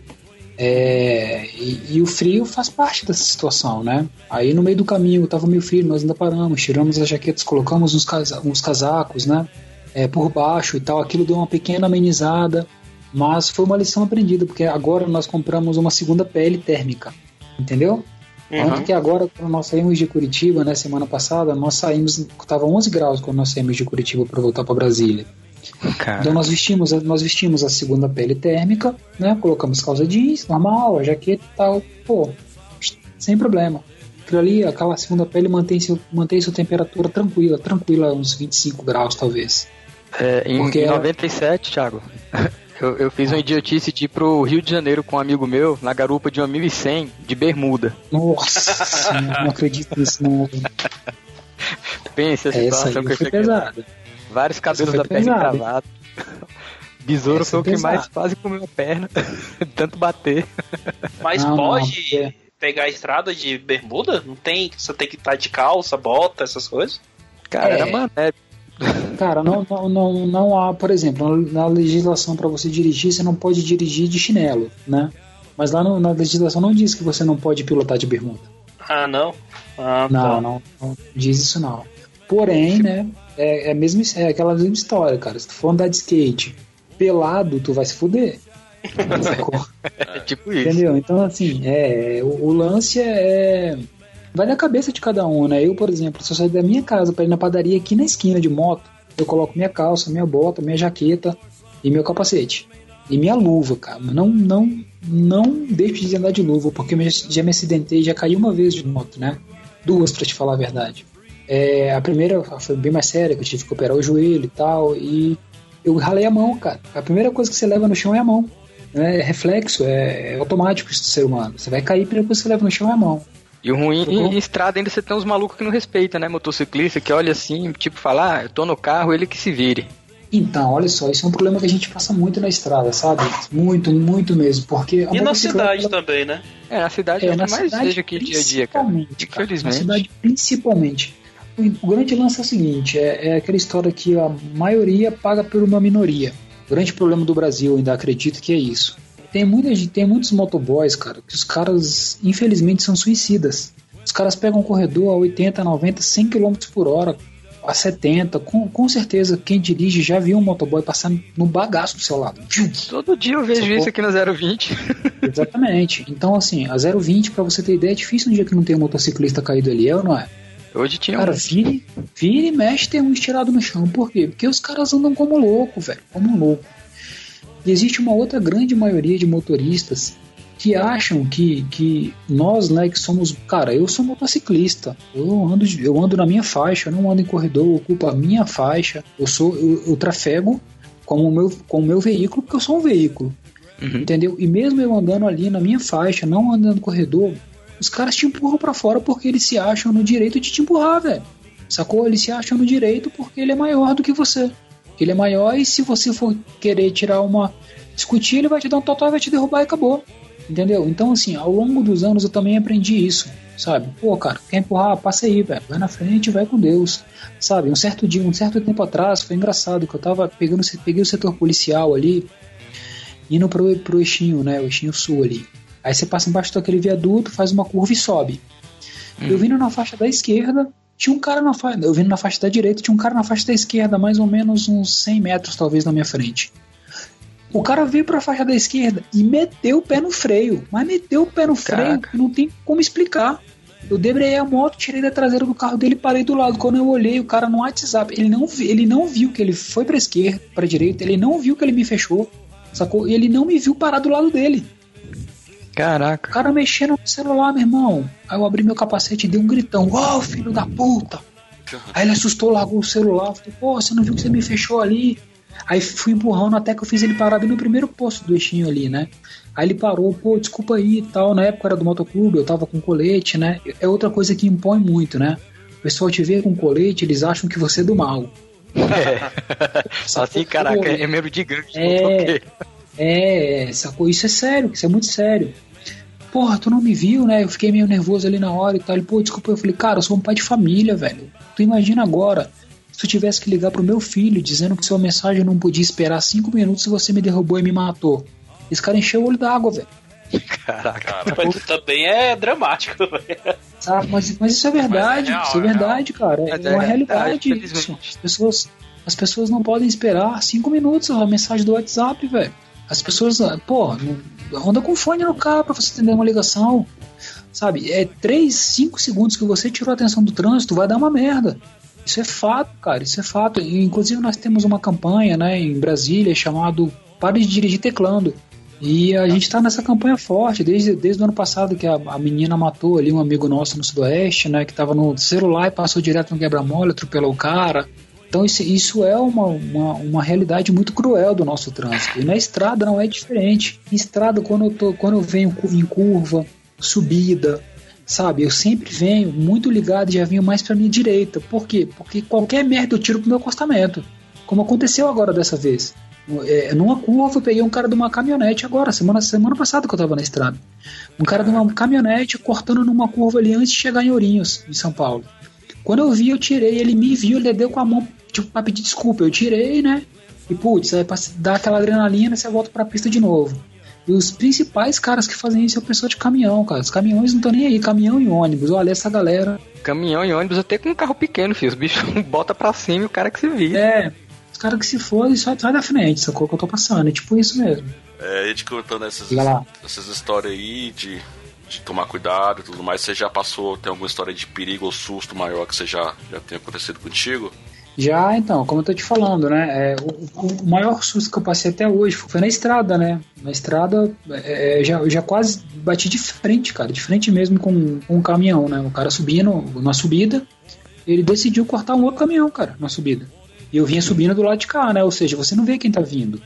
S5: É, e, e, o frio faz parte dessa situação, né? Aí no meio do caminho estava meio frio, nós ainda paramos, tiramos as jaquetas, colocamos uns, casa, uns casacos, né? É, por baixo e tal, aquilo deu uma pequena amenizada, mas foi uma lição aprendida, porque agora nós compramos uma segunda pele térmica, entendeu? Uhum. Tanto que agora, quando nós saímos de Curitiba, né, semana passada, nós saímos, estava 11 graus quando nós saímos de Curitiba para voltar para Brasília. Cara. Então nós vestimos, nós vestimos a segunda pele térmica, né, colocamos calça jeans, normal, a jaqueta e tal, pô, sem problema. Aquilo ali, aquela segunda pele mantém, seu, mantém sua temperatura tranquila, tranquila, uns 25 graus talvez.
S3: É, em,
S5: Porque
S3: em
S5: ela-
S3: 97, Thiago, eu, eu fiz uma idiotice de ir pro Rio de Janeiro com um amigo meu, na garupa de uma 1100, de bermuda.
S5: Nossa, não acredito nisso não.
S3: Pense a
S5: Essa aí
S3: situação que eu cheguei.
S5: pesada.
S3: Vários cabelos da perna
S5: pesado.
S3: encravados. Besouro
S5: Essa
S3: foi o
S5: é
S3: que
S5: pesado.
S3: mais quase comeu a perna. Tanto bater.
S2: Mas
S5: Não, não,
S2: pode
S5: porque-
S2: pegar a estrada de bermuda? Não tem? Você tem que estar de calça, bota, essas coisas?
S3: Cara,
S5: É.
S3: era mané.
S5: Cara, não, não, não, não há, por exemplo, na legislação para você dirigir, você não pode dirigir de chinelo, né? Mas lá no- na legislação não diz que você não pode pilotar de bermuda.
S2: Ah, não? Ah,
S5: Não,
S2: tá.
S5: não, não diz isso não. Porém, né, é, é, mesmo, é aquela mesma história, cara. Se tu for andar de skate pelado, tu vai se fuder.
S3: É tipo isso.
S5: Entendeu? Então, assim, é, o, o lance é. Vai na cabeça de cada um, né? Eu, por exemplo, se eu sair da minha casa para ir na padaria aqui na esquina de moto, eu coloco minha calça, minha bota, minha jaqueta e meu capacete. E minha luva, cara. Não, não, não deixe de andar de luva, porque já me acidentei, já caí uma vez de moto, né? Duas, pra te falar a verdade. É, a primeira foi bem mais séria, que eu tive que operar o joelho e tal, e eu ralei a mão, cara. A primeira coisa que você leva no chão é a mão. né? É reflexo, é, é automático isso do ser humano. Você vai cair, a primeira coisa que você leva no chão é a mão.
S3: E o ruim,
S5: Sacou?
S3: em, em estrada ainda você tem uns malucos que não respeitam, né? Motociclista que olha assim, tipo, fala, ah, eu tô no carro, ele que se vire.
S5: Então, olha só, isso é um problema que a gente passa muito na estrada, sabe? Muito, muito mesmo. Porque a
S2: E na cidade também, né?
S3: É, na cidade é,
S5: É,
S3: o
S5: na
S3: que mais
S5: cidade,
S3: vejo aqui dia a dia, cara.
S5: principalmente, cara.
S3: Infelizmente.
S5: Na cidade, principalmente. O, grande lance é o seguinte: é, é aquela história que a maioria paga por uma minoria. O grande problema do Brasil, eu ainda acredito que é isso. Tem, muita, gente- tem muitos motoboys, cara, que os caras, infelizmente, são suicidas. Os caras pegam um corredor a 80, 90, 100 km por hora, a 70. Com, com certeza, quem dirige já viu um motoboy passando no bagaço do seu lado.
S3: Todo dia eu vejo isso aqui no 020.
S5: Exatamente. Então, assim, a 020, pra você ter ideia, é difícil um dia que não tem um motociclista caído ali, é ou não é?
S3: Hoje tinha
S5: Cara,
S3: um.
S5: vira, vira e mexe tem um estirado no chão. Por quê? Porque os caras andam como louco, velho. Como louco. E existe uma outra grande maioria de motoristas que acham que, que nós, né, que somos. Cara, eu sou motociclista. Eu ando, eu ando na minha faixa, eu não ando em corredor, eu ocupo a minha faixa. Eu sou. Eu, eu trafego como o meu, como o meu veículo, porque eu sou um veículo.
S3: Uhum.
S5: Entendeu? E mesmo eu andando ali na minha faixa, não andando no corredor, os caras te empurram pra fora porque eles se acham no direito de te empurrar, velho. Sacou? Eles se acham no direito porque ele é maior do que você. Ele é maior e se você for querer tirar uma. discutir, ele vai te dar um total e vai te derrubar e acabou. Entendeu? Então, assim, ao longo dos anos eu também aprendi isso, sabe? Pô, cara, quer empurrar? Passa aí, velho. Vai na frente vai com Deus. Sabe? Um certo dia, um certo tempo atrás, foi engraçado que eu tava pegando, peguei o setor policial ali, indo pro, pro eixinho, né? O eixinho sul ali. Aí você passa embaixo daquele viaduto, faz uma curva e sobe. Eu vindo na faixa da esquerda, tinha um cara na faixa. Eu vindo na faixa da direita, tinha um cara na faixa da esquerda, mais ou menos uns 100 metros talvez na minha frente. O cara veio pra faixa da esquerda e meteu o pé no freio. Mas meteu o pé no freio
S3: Caraca.
S5: que não tem como explicar. Eu debreiei a moto, tirei da traseira do carro dele e parei do lado. Quando eu olhei, o cara no WhatsApp, ele não, ele não viu que ele foi pra esquerda, pra direita, ele não viu que ele me fechou, sacou? E ele não me viu parar do lado dele. O
S3: Caraca.
S5: cara mexendo no celular, meu irmão. Aí eu abri meu capacete e dei um gritão. Uau, filho da puta! Aí ele assustou, largou o celular. Falei, pô, você não viu que você me fechou ali? Aí fui empurrando até que eu fiz ele parar bem no primeiro posto do eixinho ali, né? Aí ele parou, pô, desculpa aí e tal. Na época era do motoclube, eu tava com colete, né? É outra coisa que impõe muito, né? O pessoal te vê com colete, eles acham que você é do mal.
S3: Só assim, caraca, é membro de gangue.
S5: É. É, sacou? Isso é sério, isso é muito sério. Porra, tu não me viu, né? Eu fiquei meio nervoso ali na hora e tal. Ele, pô, desculpa. Eu falei, cara, eu sou um pai de família, velho. Tu imagina agora, se tu tivesse que ligar pro meu filho dizendo que sua mensagem não podia esperar cinco minutos e você me derrubou e me matou. Esse cara encheu o olho d'água, velho.
S3: Caraca.
S2: Mas também é dramático, velho.
S5: Sabe? Mas, mas isso é verdade,
S1: Mas é real,
S5: isso é
S1: é
S5: verdade, cara. É
S3: Mas
S5: uma
S3: é
S5: realidade isso. As pessoas, as pessoas não podem esperar cinco minutos a mensagem do WhatsApp, velho. As pessoas, pô, não- anda com fone no carro pra você atender uma ligação. Sabe? É 3, 5 segundos que você tirou a atenção do trânsito, vai dar uma merda. Isso é fato, cara, isso é fato. E, inclusive nós temos uma campanha, né, em Brasília chamado Pare de dirigir teclando. E a gente tá nessa campanha forte, desde, desde o ano passado que a, a menina matou ali um amigo nosso no Sudoeste, né? Que tava no celular e passou direto no quebra-mola, atropelou o cara. Então isso, isso é uma, uma, uma realidade muito cruel do nosso trânsito. E na estrada não é diferente. Em estrada, quando eu, tô, quando eu venho em curva, subida, sabe? Eu sempre venho muito ligado e já venho mais pra minha direita. Por quê? Porque qualquer merda eu tiro pro meu acostamento. Como aconteceu agora dessa vez. É, numa curva eu peguei um cara de uma caminhonete agora, semana, semana passada que eu tava na estrada. Um cara de uma caminhonete cortando numa curva ali antes de chegar em Ourinhos, em São Paulo. Quando eu vi, eu tirei, ele me viu, ele deu com a mão, tipo, pra pedir desculpa. Eu tirei, né? E putz, aí pra dar aquela adrenalina, você volta pra pista de novo. E os principais caras que fazem isso é o pessoal de caminhão, cara. Os caminhões não estão nem aí, caminhão e ônibus. Olha essa galera.
S3: Caminhão e ônibus até com um carro pequeno, filho. Os bichos bota pra cima e o cara que se vira.
S5: É, os caras que se fodem só sai da frente, sacou que eu tô passando. É tipo isso mesmo.
S1: É, a gente contando essas, essas histórias aí de, de tomar cuidado e tudo mais. Você já passou, tem alguma história de perigo ou susto maior que você já, já tenha acontecido contigo?
S5: Já, então, como eu tô te falando, né? é, o, o maior susto que eu passei até hoje foi na estrada, né? Na estrada, é, é, já, eu já quase bati de frente, cara, de frente mesmo com, com um caminhão, né? O cara subindo na subida, ele decidiu cortar um outro caminhão, cara, na subida. E eu vinha subindo do lado de cá, né? Ou seja, você não vê quem tá vindo.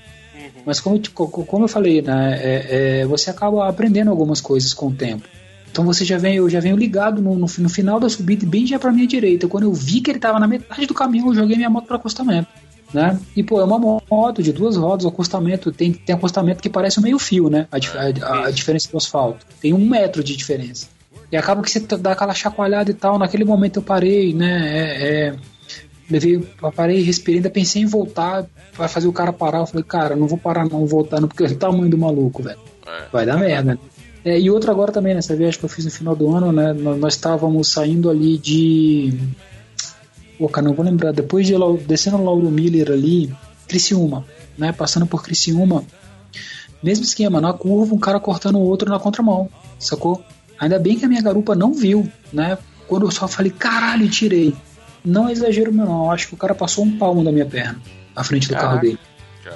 S5: Mas como, como eu falei, né? é- é, você acaba aprendendo algumas coisas com o tempo. Então você já vem, eu já venho ligado no, no, no final da subida, bem já pra minha direita. Quando eu vi que ele tava na metade do caminho, eu joguei minha moto para acostamento. Né? E pô, é uma moto de duas rodas, o acostamento tem, tem acostamento que parece um meio fio, né? A, a- a diferença do asfalto. Tem um metro de diferença. E acaba que você dá aquela chacoalhada e tal. Naquele momento eu parei, né? É, é, levei, parei, respirei, ainda pensei em voltar pra fazer o cara parar. Eu falei, cara, não vou parar não, voltar não, porque é o tamanho do maluco, velho.
S1: É.
S5: Vai dar merda. né? É, e outra agora também, nessa viagem que eu fiz no final do ano, né? Nós, estávamos saindo ali de. Pô, cara, não vou lembrar. Depois de descendo Lauro Miller ali, Criciúma, né? Passando por Criciúma. Mesmo esquema, na curva, um cara cortando o outro na contramão, sacou? Ainda bem que a minha garupa não viu, né? Quando eu só falei, caralho, tirei. Não é exagero meu, não. Eu acho que o cara passou um palmo da minha perna, à frente do carro
S3: Caraca.
S5: dele.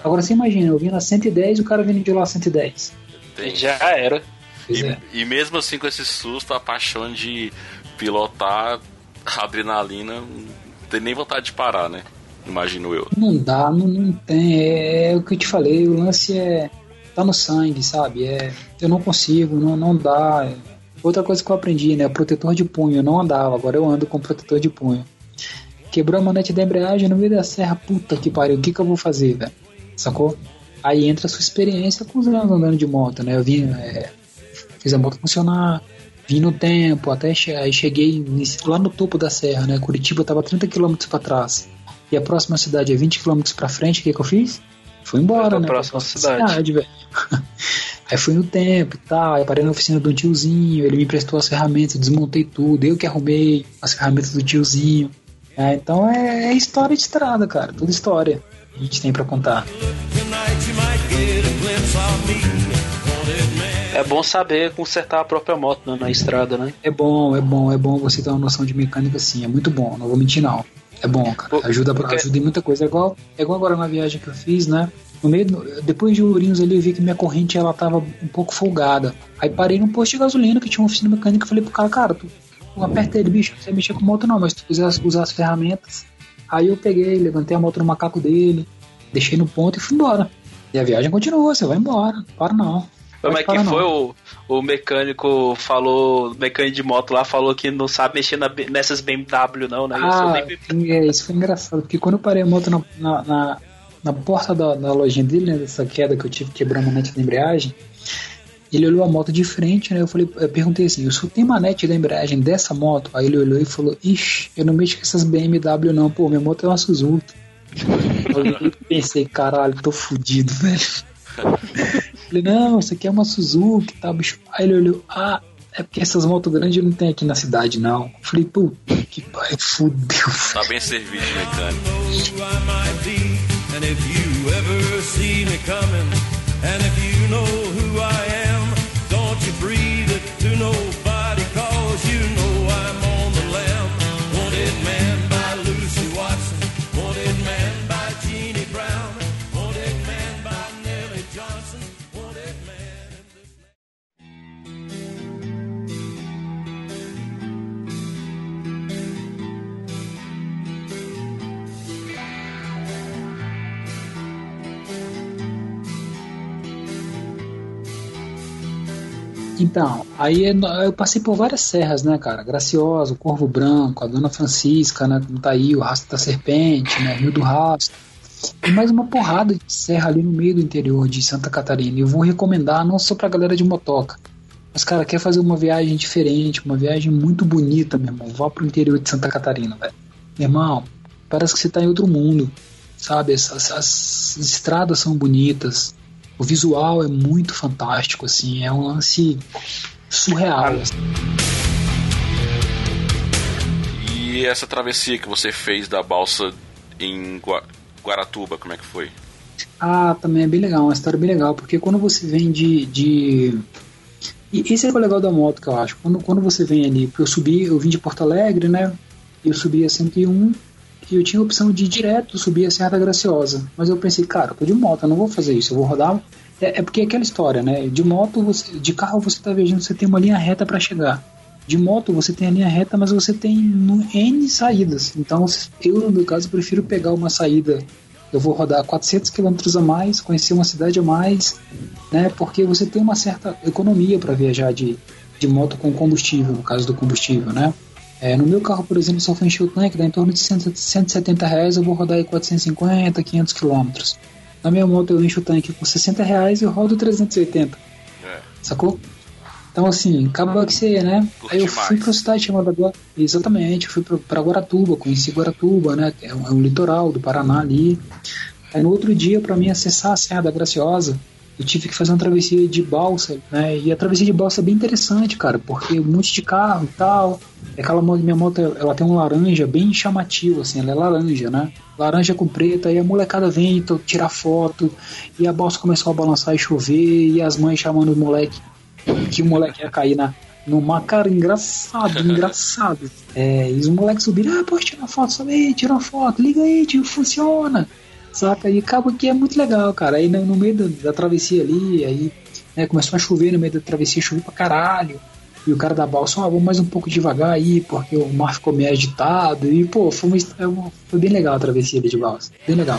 S5: Agora você imagina, eu vim na 110 e o cara vindo de lá 110.
S1: Tem.
S2: Já era.
S5: Pois é.
S1: E, e mesmo assim, com esse susto, a paixão de pilotar adrenalina, não tem nem vontade de parar, né? Imagino eu.
S5: Não dá, não, não tem. É, é o que eu te falei, o lance é. tá no sangue, sabe? É, eu não consigo, não, não dá. Outra coisa que eu aprendi, né? Protetor de punho. Eu não andava, agora eu ando com protetor de punho. Quebrou a manete da embreagem no meio da serra, puta que pariu, o que, que eu vou fazer, velho? Sacou? Aí entra a sua experiência com os anos andando de moto, né? Eu vim, é, fiz a moto funcionar, vim no tempo, até che aí cheguei lá no topo da serra, né? Curitiba tava 30 km para trás. E a próxima cidade é 20 km pra frente, o que, que eu fiz? Fui embora,
S2: pra
S5: né?
S2: próxima cidade.
S5: velho. Aí fui no tempo e tal, aí parei na oficina do tiozinho, ele me emprestou as ferramentas, desmontei tudo, eu que arrumei as ferramentas do tiozinho. É, então é, é história de estrada, cara, tudo história que a gente tem pra contar.
S2: É bom saber consertar a própria moto né, na estrada, né?
S5: É bom, é bom, é bom você ter uma noção de mecânica assim, é muito bom, não vou mentir não. É bom, cara. Ajuda, pra-
S2: porque-
S5: ajuda em muita coisa. É igual, é igual agora na viagem que eu fiz, né? No meio, depois de Ourinhos ali, eu vi que minha corrente ela tava um pouco folgada. Aí parei num posto de gasolina que tinha uma oficina mecânica e falei pro cara, cara, tu, tu aperta ele, bicho, não sei mexer com moto não, mas tu quiser usar as ferramentas. Aí eu peguei, levantei a moto no macaco dele, deixei no ponto e fui embora. E a viagem continua, você vai embora, para não.
S2: Como é que foi
S5: não.
S2: o, o mecânico falou, mecânico de moto lá falou que não sabe mexer na nessas BMW não, né?
S5: Ah, sim, é, isso foi engraçado, porque quando eu parei a moto na, na, na, na porta da, da lojinha dele, né, dessa queda que eu tive que quebrar a manete da embreagem, ele olhou a moto de frente, né? Eu falei, eu perguntei assim, o senhor tem manete da embreagem dessa moto? Aí ele olhou e falou, ixi, eu não mexo com essas BMW não, pô, minha moto é uma Suzuki. Eu pensei, caralho, tô fudido, velho. Falei, não, isso aqui é uma Suzuki, tá, bicho? Aí ele olhou, ah, é porque essas motos grandes não tem aqui na cidade, não. Eu Falei, puta que pariu, fudeu.
S1: Tá bem servido de mecânico.
S5: Então, aí é eu passei por várias serras, né, cara? Graciosa, o Corvo Branco, a Dona Francisca, né? Tá aí, o Rastro da Serpente, né? Rio do Rastro. E mais uma porrada de serra ali no meio do interior de Santa Catarina. E eu vou recomendar não só pra galera de motoca. Mas, cara, quer fazer uma viagem diferente, uma viagem muito bonita, meu irmão. Vá pro interior de Santa Catarina, velho. Meu irmão, parece que você tá em outro mundo, sabe? As, as- as estradas são bonitas, o visual é muito fantástico, assim, é um lance surreal. assim.
S1: E essa travessia que você fez da balsa em Gua- Guaratuba, como é que foi?
S5: Ah, também é bem legal, uma história bem legal, porque quando você vem de. de... E esse é o legal da moto que eu acho. Quando, quando você vem ali, porque eu subi, eu vim de Porto Alegre, né? Eu subi a 101 eu tinha a opção de ir direto subir a Serra da Graciosa. Mas eu pensei, cara, tô de moto, eu não vou fazer isso, eu vou rodar. É, é porque é aquela história, né? De moto, você, de carro você tá viajando, você tem uma linha reta para chegar. De moto você tem a linha reta, mas você tem N saídas. Então eu, no meu caso, prefiro pegar uma saída eu vou rodar 400 quilômetros a mais, conhecer uma cidade a mais, né? Porque você tem uma certa economia para viajar de, de moto com combustível, no caso do combustível, né? É, no meu carro, por exemplo, só for encher o tanque, dá em torno de 100, 170 reais, eu vou rodar aí 450, 500 quilômetros. Na minha moto eu encho o tanque com 60 reais e eu rodo 380,
S1: É.
S5: sacou? Então, assim, acaba que você, né?
S1: Curte
S5: Aí eu fui
S1: mais.
S5: pra cidade chamada Gua... Exatamente, eu fui pra, pra Guaratuba, conheci Guaratuba, né? É um, é um litoral do Paraná ali. Aí no outro dia, pra mim acessar a Serra da Graciosa, eu tive que fazer uma travessia de balsa, né? E a travessia de balsa é bem interessante, cara, porque um monte de carro e tal. Aquela moto, minha moto, ela tem um laranja bem chamativo, assim, ela é laranja, né? Laranja com preta, aí a molecada vem então, tirar foto, e a balsa começou a balançar e chover, e as mães chamando o moleque que o moleque ia cair na, no mar, cara, engraçado, engraçado. É, e os moleques subiram, ah, pode tirar foto, sobe aí, tira uma foto, liga aí, tio, funciona. Saca? E acaba que é muito legal, cara. Aí no, no meio da, da travessia ali, aí né, começou a chover no meio da travessia, choveu pra caralho. E o cara da balsa, ó, vamos mais um pouco devagar aí, porque o mar ficou meio agitado. E, pô, foi, uma, é foi bem legal a travessia de balsa. Bem legal.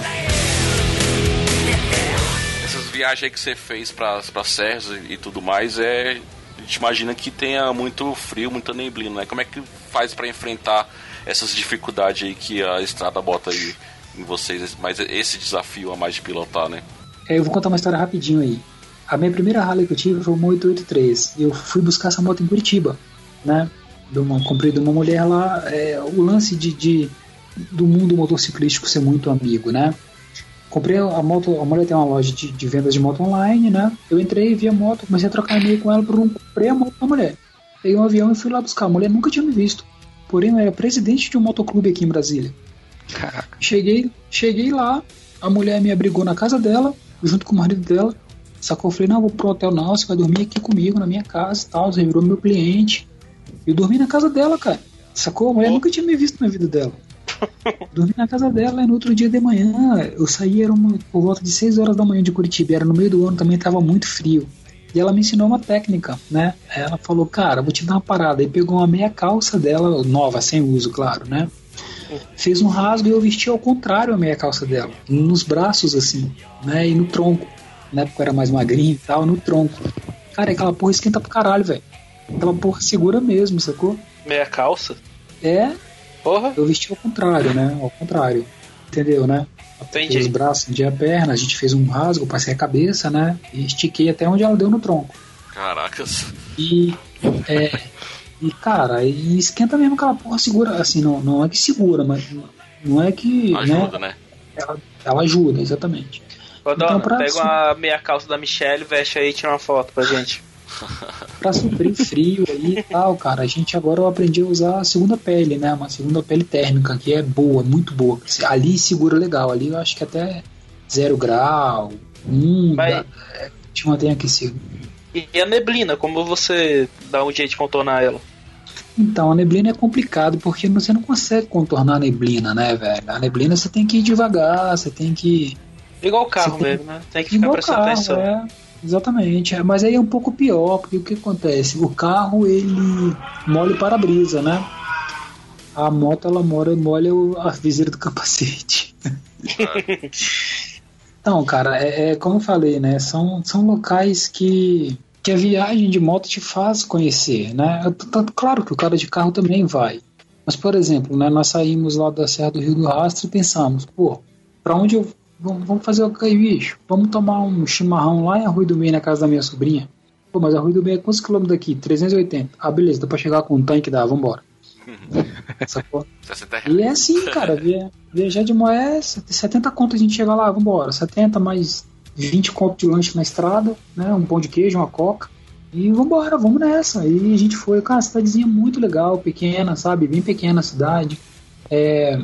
S1: Essas viagens aí que você fez para as serras e tudo mais, é. A gente imagina que tenha muito frio, muita neblina, né? Como é que faz para enfrentar essas dificuldades aí que a estrada bota aí em vocês? Mas esse desafio a mais de pilotar, né?
S5: É, eu vou contar uma história rapidinho aí. A minha primeira Harley que eu tive foi uma 883. Eu fui buscar essa moto em Curitiba, né? De uma, comprei de uma mulher lá. é, o lance de, de- do mundo motociclístico ser muito amigo, né? Comprei a moto, a mulher tem uma loja de, de vendas de moto online, né? Eu entrei, vi a moto, comecei a trocar e-mail com ela, por um, comprei a moto da mulher. Peguei um avião e fui lá buscar. A mulher nunca tinha me visto. Porém, eu era presidente de um motoclube aqui em Brasília.
S3: Caraca.
S5: Cheguei, cheguei lá, a mulher me abrigou na casa dela, junto com o marido dela. Sacou? Eu falei, não, vou pro hotel não, você vai dormir aqui comigo, na minha casa e tal. Você virou meu cliente. Eu dormi na casa dela, cara. Sacou? A mulher nunca tinha me visto na vida dela. Dormi na casa dela e no outro dia de manhã, eu saí, era uma, por volta de 6 horas da manhã de Curitiba, era no meio do ano, também tava muito frio. E ela me ensinou uma técnica, né? Ela falou, cara, vou te dar uma parada. Aí pegou uma meia calça dela, nova, sem uso, claro, né? Fez um rasgo e eu vesti ao contrário a meia calça dela. Nos braços, assim, né? E no tronco. Na época eu era mais magrinho e tal, no tronco. Cara, aquela porra esquenta pro caralho, velho. Aquela porra segura mesmo, sacou?
S2: Meia calça.
S5: É,
S2: Porra,
S5: eu vesti ao contrário, né? Ao contrário. Entendeu, né?
S2: entendi.
S5: Os braços, de a perna, a gente fez um rasgo, passei a cabeça, né? E estiquei até onde ela deu no tronco.
S1: Caracas.
S5: E. É. E, cara, e esquenta mesmo aquela porra, segura. Assim, não, não é que segura, mas não é que.
S1: Ajuda,
S5: né?
S1: né?
S5: Ela, ela ajuda, exatamente.
S2: Ô,
S5: Então,
S2: dona,
S5: pra
S2: pega uma meia calça da Michelle, veste aí e tira uma foto pra gente.
S5: Pra suprir frio aí e tal, cara, a gente agora eu aprendi a usar a segunda pele, né? Uma segunda pele térmica, que é boa, muito boa. Ali segura legal, ali eu acho que até zero grau, um,
S2: Vai.
S5: dá- é, te mantém aquecido.
S2: E a neblina, como você dá um jeito de contornar ela?
S5: Então, a neblina é complicado porque você não consegue contornar a neblina, né, velho? A neblina você tem que ir devagar, você tem que.
S2: Igual o carro
S5: tem-
S2: mesmo, né? Tem que ficar
S5: Igual
S2: prestando
S5: carro,
S2: atenção.
S5: é. Exatamente. É, Mas aí é um pouco pior, porque o que acontece? O carro, ele molha o para-brisa, né? A moto, ela molha o- a viseira do capacete. Então, cara, é, é como eu falei, né? São, são locais que que a viagem de moto te faz conhecer, né? Tá- Claro que o cara de carro também vai. Mas, por exemplo, né, nós saímos lá da Serra do Rio do Rastro e pensamos, pô, pra onde eu. Vamos, fazer o que, bicho? Vamos tomar um chimarrão lá em Arroio do Meio, na casa da minha sobrinha? Pô, mas Arroio do Meio é quantos quilômetros daqui? 380. Ah, beleza, dá pra chegar com um tanque, dá, vambora. Sacou?
S1: 60 reais.
S5: E é assim, cara, via- viajar de moé, 70 conto a gente chega lá, vambora. 70 mais 20 conto de lanche na estrada, né? Um pão de queijo, uma coca. E vambora, vamos nessa. E a gente foi, cara, cidadezinha muito legal, pequena, sabe? Bem pequena a cidade. É,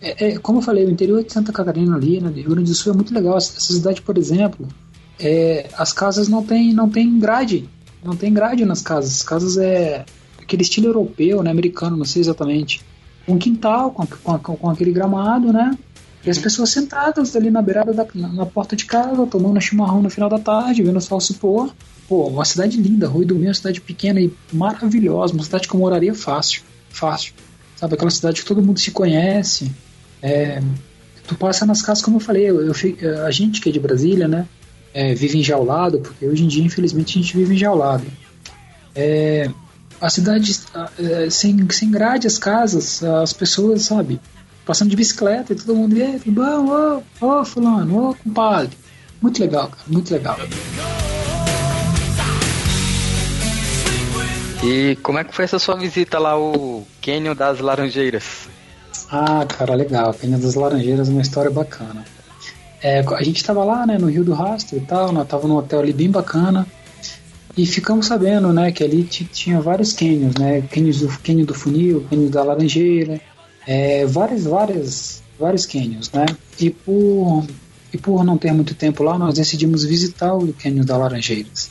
S5: é- é, como eu falei, o interior de Santa Catarina ali, né, Rio Grande do Sul é muito legal. Essa cidade, por exemplo, é, as casas não tem, não tem grade. Não tem grade nas casas. As casas é aquele estilo europeu, né, americano, não sei exatamente. Um quintal com, com, com aquele gramado, né? E as pessoas sentadas ali na beirada da na, na porta de casa, tomando chimarrão no final da tarde, vendo o sol se pôr. Pô, uma cidade linda, Rui do Meio é uma cidade pequena e maravilhosa, uma cidade que eu moraria fácil, fácil. Sabe, aquela cidade que todo mundo se conhece. É, tu passa nas casas, como eu falei, eu, eu fi- a gente que é de Brasília, né, é, vive enjaulado, porque hoje em dia, infelizmente, a gente vive enjaulado. É, a cidade é, sem, sem grade, as casas, as pessoas, sabe, passando de bicicleta e todo mundo, e tudo bom, ô, ô, fulano, ô, compadre. Muito legal, cara, muito legal.
S3: E como é que foi essa sua visita lá ao Canyon das Laranjeiras?
S5: Ah, cara, legal. Penha das Laranjeiras é uma história bacana. É, a gente tava lá, né, no Rio do Rastro e tal, nós tava num hotel ali bem bacana. E ficamos sabendo, né, que ali ti- tinha vários canyons, né, canyons do, canyon do Funil, canyon da Laranjeira, é, várias, várias, vários canyons, né. E por, e por não ter muito tempo lá, nós decidimos visitar o canyon da Laranjeiras.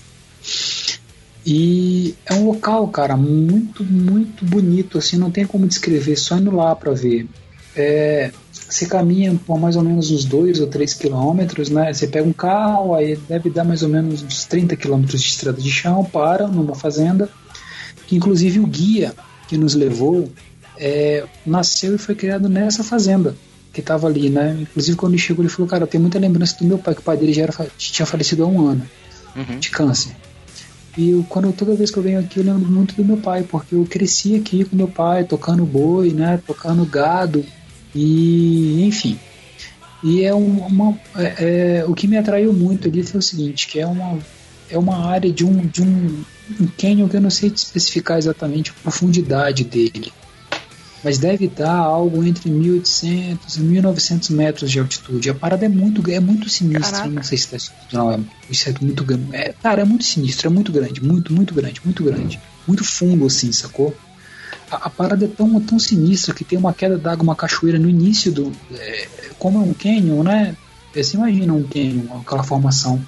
S5: E é um local, cara, muito, muito bonito, assim, não tem como descrever, só indo lá pra ver. É, você caminha por mais ou menos uns 2 ou 3 quilômetros, né? Você pega um carro, aí deve dar mais ou menos uns 30 quilômetros de estrada de chão, para numa fazenda, que inclusive o guia que nos levou é, nasceu e foi criado nessa fazenda que estava ali, né? Inclusive quando ele chegou ele falou, cara, tem muita lembrança do meu pai, que o pai dele já era, tinha falecido há um ano
S3: Uhum.
S5: de câncer. E eu, quando toda vez que eu venho aqui, eu lembro muito do meu pai, porque eu cresci aqui com meu pai, tocando boi, né, tocando gado, e enfim. E é um- uma, é- é, o que me atraiu muito ali foi o seguinte, que é uma, é uma área de um, de um, um canyon que eu não sei especificar exatamente a profundidade dele, mas deve dar algo entre 1.800 e 1.900 metros de altitude. A parada é muito, é muito sinistra.
S3: Caraca.
S5: Não sei se tá não. É, isso é muito grande. É, cara, é muito sinistro, é muito grande, muito, muito grande, muito grande. Muito fundo, assim, sacou? A, a parada é tão, tão sinistra que tem uma queda d'água, uma cachoeira no início do. é, como é um canyon, né? Você imagina um canyon, aquela formação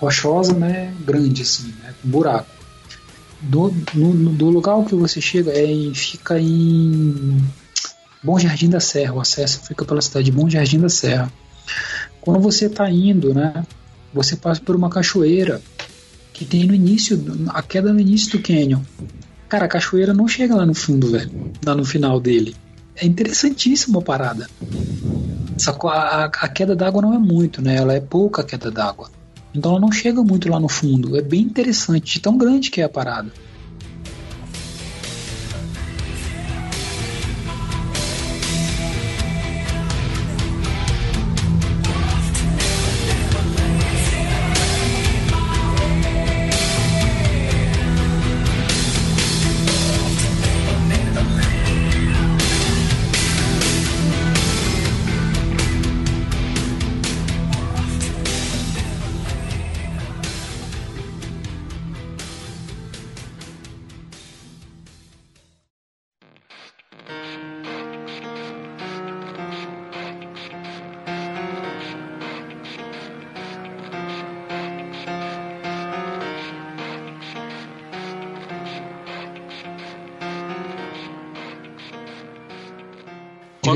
S5: rochosa, né? Grande, assim, né? Com buraco do, no, no- do lugar que você chega é em, fica em Bom Jardim da Serra, o acesso fica pela cidade de Bom Jardim da Serra. Quando você está indo, né, você passa por uma cachoeira que tem no início, a queda no início do canyon. Cara, a cachoeira não chega lá no fundo, velho, lá no final dele. É interessantíssima a parada. A, a, a queda d'água não é muito, né? Ela é pouca a queda d'água. Então ela não chega muito lá no fundo. É bem interessante, de tão grande que é a parada.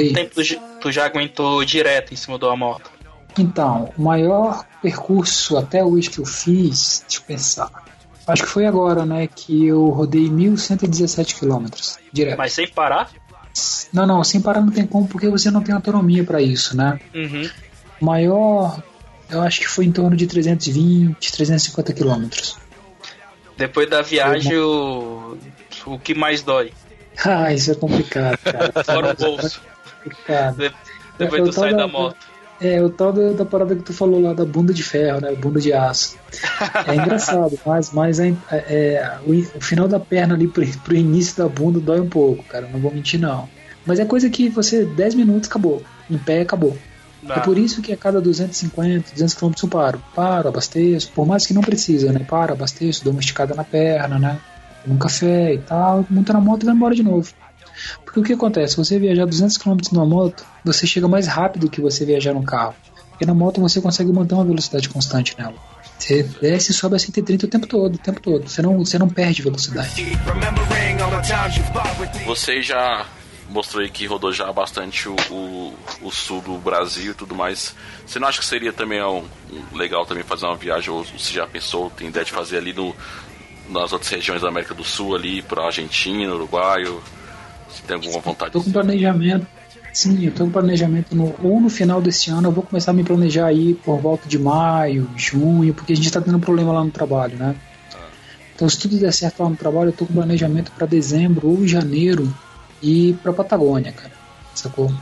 S2: Quanto tempo tu, já- tu já aguentou direto em cima de uma moto?
S5: Então, o maior percurso até hoje que eu fiz, deixa eu pensar. Acho que foi agora, né, que eu rodei 1117 quilômetros direto.
S2: Mas sem parar?
S5: Não, não, sem parar não tem como porque você não tem autonomia para isso, né?
S2: Uhum.
S5: O maior, eu acho que foi em torno de 320, 350 quilômetros.
S2: Depois da viagem, o, o que mais dói?
S5: Ah, isso é complicado, cara.
S2: Fora o bolso. De- Depois
S5: É,
S2: tu sai da moto.
S5: É, o tal da, da parada que tu falou lá da bunda de ferro, né? Bunda de aço. É engraçado, mas, mas é, é- o, in- o final da perna ali pro, pro início da bunda dói um pouco, cara. Não vou mentir, não. Mas é coisa que você, 10 minutos, acabou. Em pé, acabou. É por isso que a cada 250, 200 km eu paro. Paro, abasteço. Por mais que não precisa, né? Paro, abasteço, dou uma esticada na perna, né? Um café e tal. Monta na moto e vai embora de novo. Porque o que acontece? Você viajar 200 km numa moto, você chega mais rápido que você viajar num carro. Porque na moto você consegue manter uma velocidade constante nela. Você desce e sobe a 130 o tempo todo, o tempo todo. Você não, você não perde velocidade.
S1: Você já mostrou aí que rodou já bastante o, o, o sul do Brasil e tudo mais. Você não acha que seria também um, um legal também fazer uma viagem, ou você já pensou, tem ideia de fazer ali no, nas outras regiões da América do Sul, ali pra Argentina, Uruguai? Você tem alguma vontade?
S5: Tô com planejamento. Sim, eu tô com planejamento no, ou no final desse ano eu vou começar a me planejar aí por volta de maio, junho, porque a gente tá tendo problema lá no trabalho, né? Então se tudo der certo lá no trabalho, eu tô com planejamento para dezembro ou janeiro ir pra Patagônia, cara. Sacou?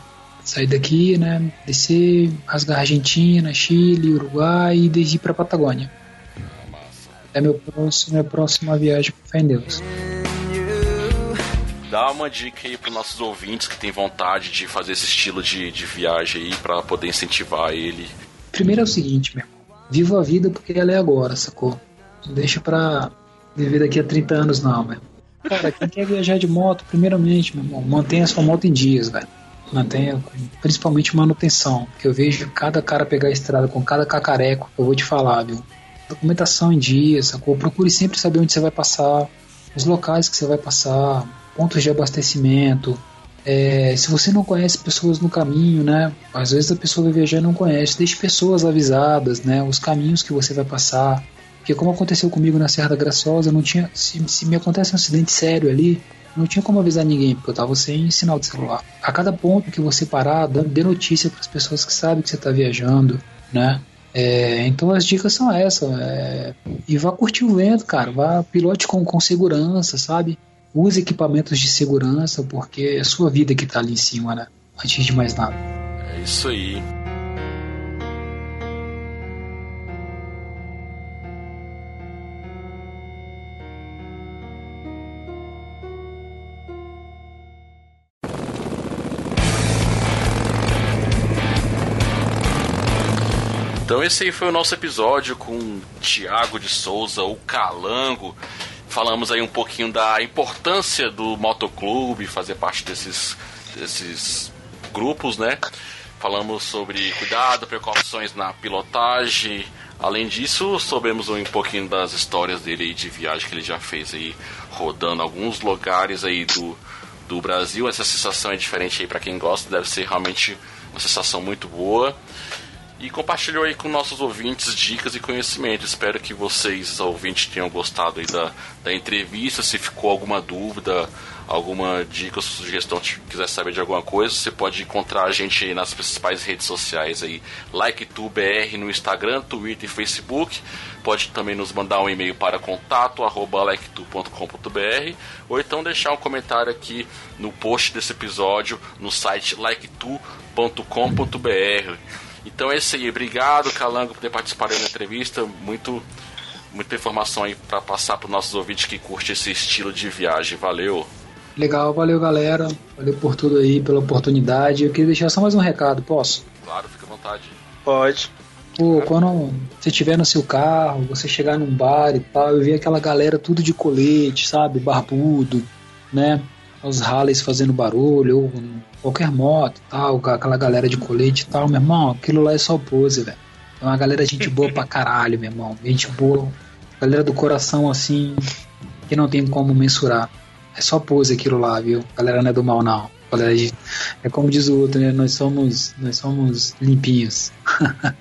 S5: Sair daqui, né? Descer, rasgar Argentina, Chile, Uruguai e descer pra Patagônia. É meu próximo, minha próxima viagem com fé em Deus.
S1: Dá uma dica aí para nossos ouvintes que tem vontade de fazer esse estilo de, de viagem aí para poder incentivar ele.
S5: Primeiro é o seguinte, meu irmão. Viva a vida porque ela é agora, sacou? Não deixa pra viver daqui a 30 anos, não, velho. Cara, quem quer viajar de moto, primeiramente, meu irmão, mantenha sua moto em dias, velho. Mantenha, principalmente manutenção. Que eu vejo cada cara pegar a estrada com cada cacareco, eu vou te falar, viu? Documentação em dias, sacou? Procure sempre saber onde você vai passar, os locais que você vai passar, pontos de abastecimento, é, se você não conhece pessoas no caminho, né? Às vezes a pessoa vai viajar e não conhece. Deixe pessoas avisadas, né? Os caminhos que você vai passar. Porque como aconteceu comigo na Serra da Graciosa, não tinha. Se, se me acontece um acidente sério ali, não tinha como avisar ninguém, porque eu tava sem sinal de celular. A cada ponto que você parar, dê notícia para as pessoas que sabem que você está viajando, né? É, então as dicas são essas. é, e vá curtir o vento, cara. Vá pilote com, com segurança, sabe? Use equipamentos de segurança, porque é sua vida que tá ali em cima, né? Antes de mais nada.
S1: É isso aí. Esse aí foi o nosso episódio com o Thiago de Souza, o Calango. Falamos aí um pouquinho da importância do motoclube, fazer parte desses, desses grupos, né? Falamos sobre cuidado, precauções na pilotagem. Além disso, soubemos um pouquinho das histórias dele de viagem que ele já fez aí, rodando alguns lugares aí do, do Brasil. Essa sensação é diferente aí para quem gosta, deve ser realmente uma sensação muito boa e compartilhou aí com nossos ouvintes dicas e conhecimento. Espero que vocês, ouvintes, tenham gostado aí da, da entrevista. Se ficou alguma dúvida, alguma dica ou sugestão, se quiser saber de alguma coisa, você pode encontrar a gente nas principais redes sociais aí, LikeTubeBR no Instagram, Twitter e Facebook. Pode também nos mandar um e-mail para contato arroba liketu.com.br ou então deixar um comentário aqui no post desse episódio no site liketu.com.br. Então é isso aí. Obrigado, Calango, por ter participado aí da entrevista. Muito, muita informação aí para passar para os nossos ouvintes que curtem esse estilo de viagem. Valeu.
S5: Legal, valeu galera. Valeu por tudo aí, pela oportunidade. Eu queria deixar só mais um recado, posso?
S1: Claro, fica à vontade.
S2: Pode.
S5: Pô, quando você estiver no seu carro, você chegar num bar e tal, eu vi aquela galera tudo de colete, sabe? Barbudo, né? Os Harleys fazendo barulho, ou qualquer moto e tal, com aquela galera de colete e tal, meu irmão, aquilo lá é só pose, velho. É uma galera gente boa pra caralho, meu irmão. Gente boa. Galera do coração assim, que não tem como mensurar. É só pose aquilo lá, viu? Galera não é do mal, não. Galera de- É como diz o outro, né? Nós somos, nós somos limpinhos.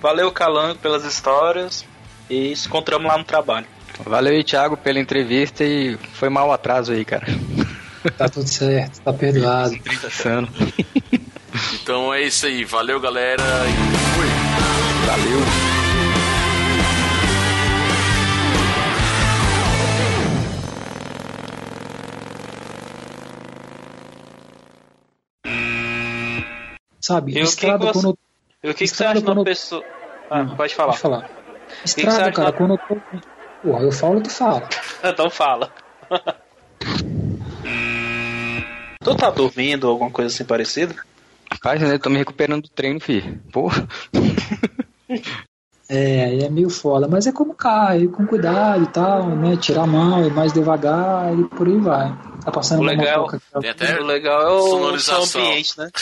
S2: Valeu, Calango, pelas histórias. E se encontramos lá no trabalho.
S3: Valeu aí, Thiago, pela entrevista e foi mal o atraso aí, cara.
S5: Tá tudo certo, tá perdoado.
S3: 30 anos.
S1: Então é isso aí. Valeu, galera. Fui.
S3: Valeu.
S5: sabe?
S2: Eu
S5: estrada
S2: que você,
S5: quando
S2: eu, que, estrada que você acha
S5: quando...
S2: pessoa. Ah, não, pode falar.
S5: Pode falar. Estrada,
S2: que
S5: que
S2: cara,
S5: quando eu eu falo, tu fala.
S2: então fala. tu tá dormindo ou alguma coisa assim parecida?
S3: Rapaz, eu tô me recuperando do treino, filho. Porra.
S5: É, aí é meio foda, mas é como carro, com cuidado e tal, né? Tirar a mão, ir mais devagar e por aí vai. Tá passando
S2: O legal-
S1: até
S2: o legal é o som
S1: sonorização.
S2: ambiente, né?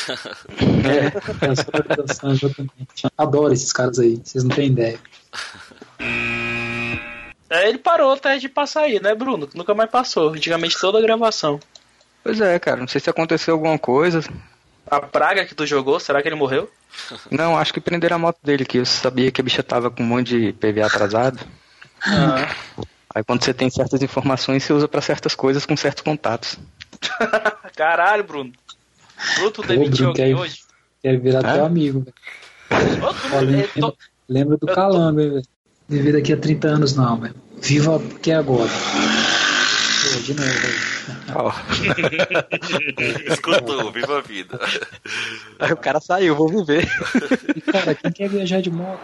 S5: É, é, sonorização, exatamente. Adoro esses caras aí, vocês não têm ideia.
S2: É, ele parou até de passar aí, né, Bruno? Nunca mais passou. Antigamente toda a gravação.
S3: Pois é, cara. Não sei se aconteceu alguma coisa.
S2: A praga que tu jogou, será que ele morreu?
S3: Não, acho que prenderam a moto dele, que eu sabia que a bicha tava com um monte de PVA atrasado.
S2: Ah.
S3: Aí quando você tem certas informações, você usa pra certas coisas com certos contatos.
S2: Caralho, Bruno. Bruno, tu demitiu
S5: Bruno,
S2: alguém
S5: quer-
S2: hoje?
S5: Quero virar teu amigo, velho. Lembra,
S2: tô-
S5: lembra do
S2: eu tô-
S5: calango, hein, velho. Viver daqui a 30 anos não, velho. Viva porque é agora. Pô, de novo, velho.
S1: Escutou, viva a vida.
S3: Aí o cara saiu, vou viver.
S5: E, cara, quem quer viajar de moto?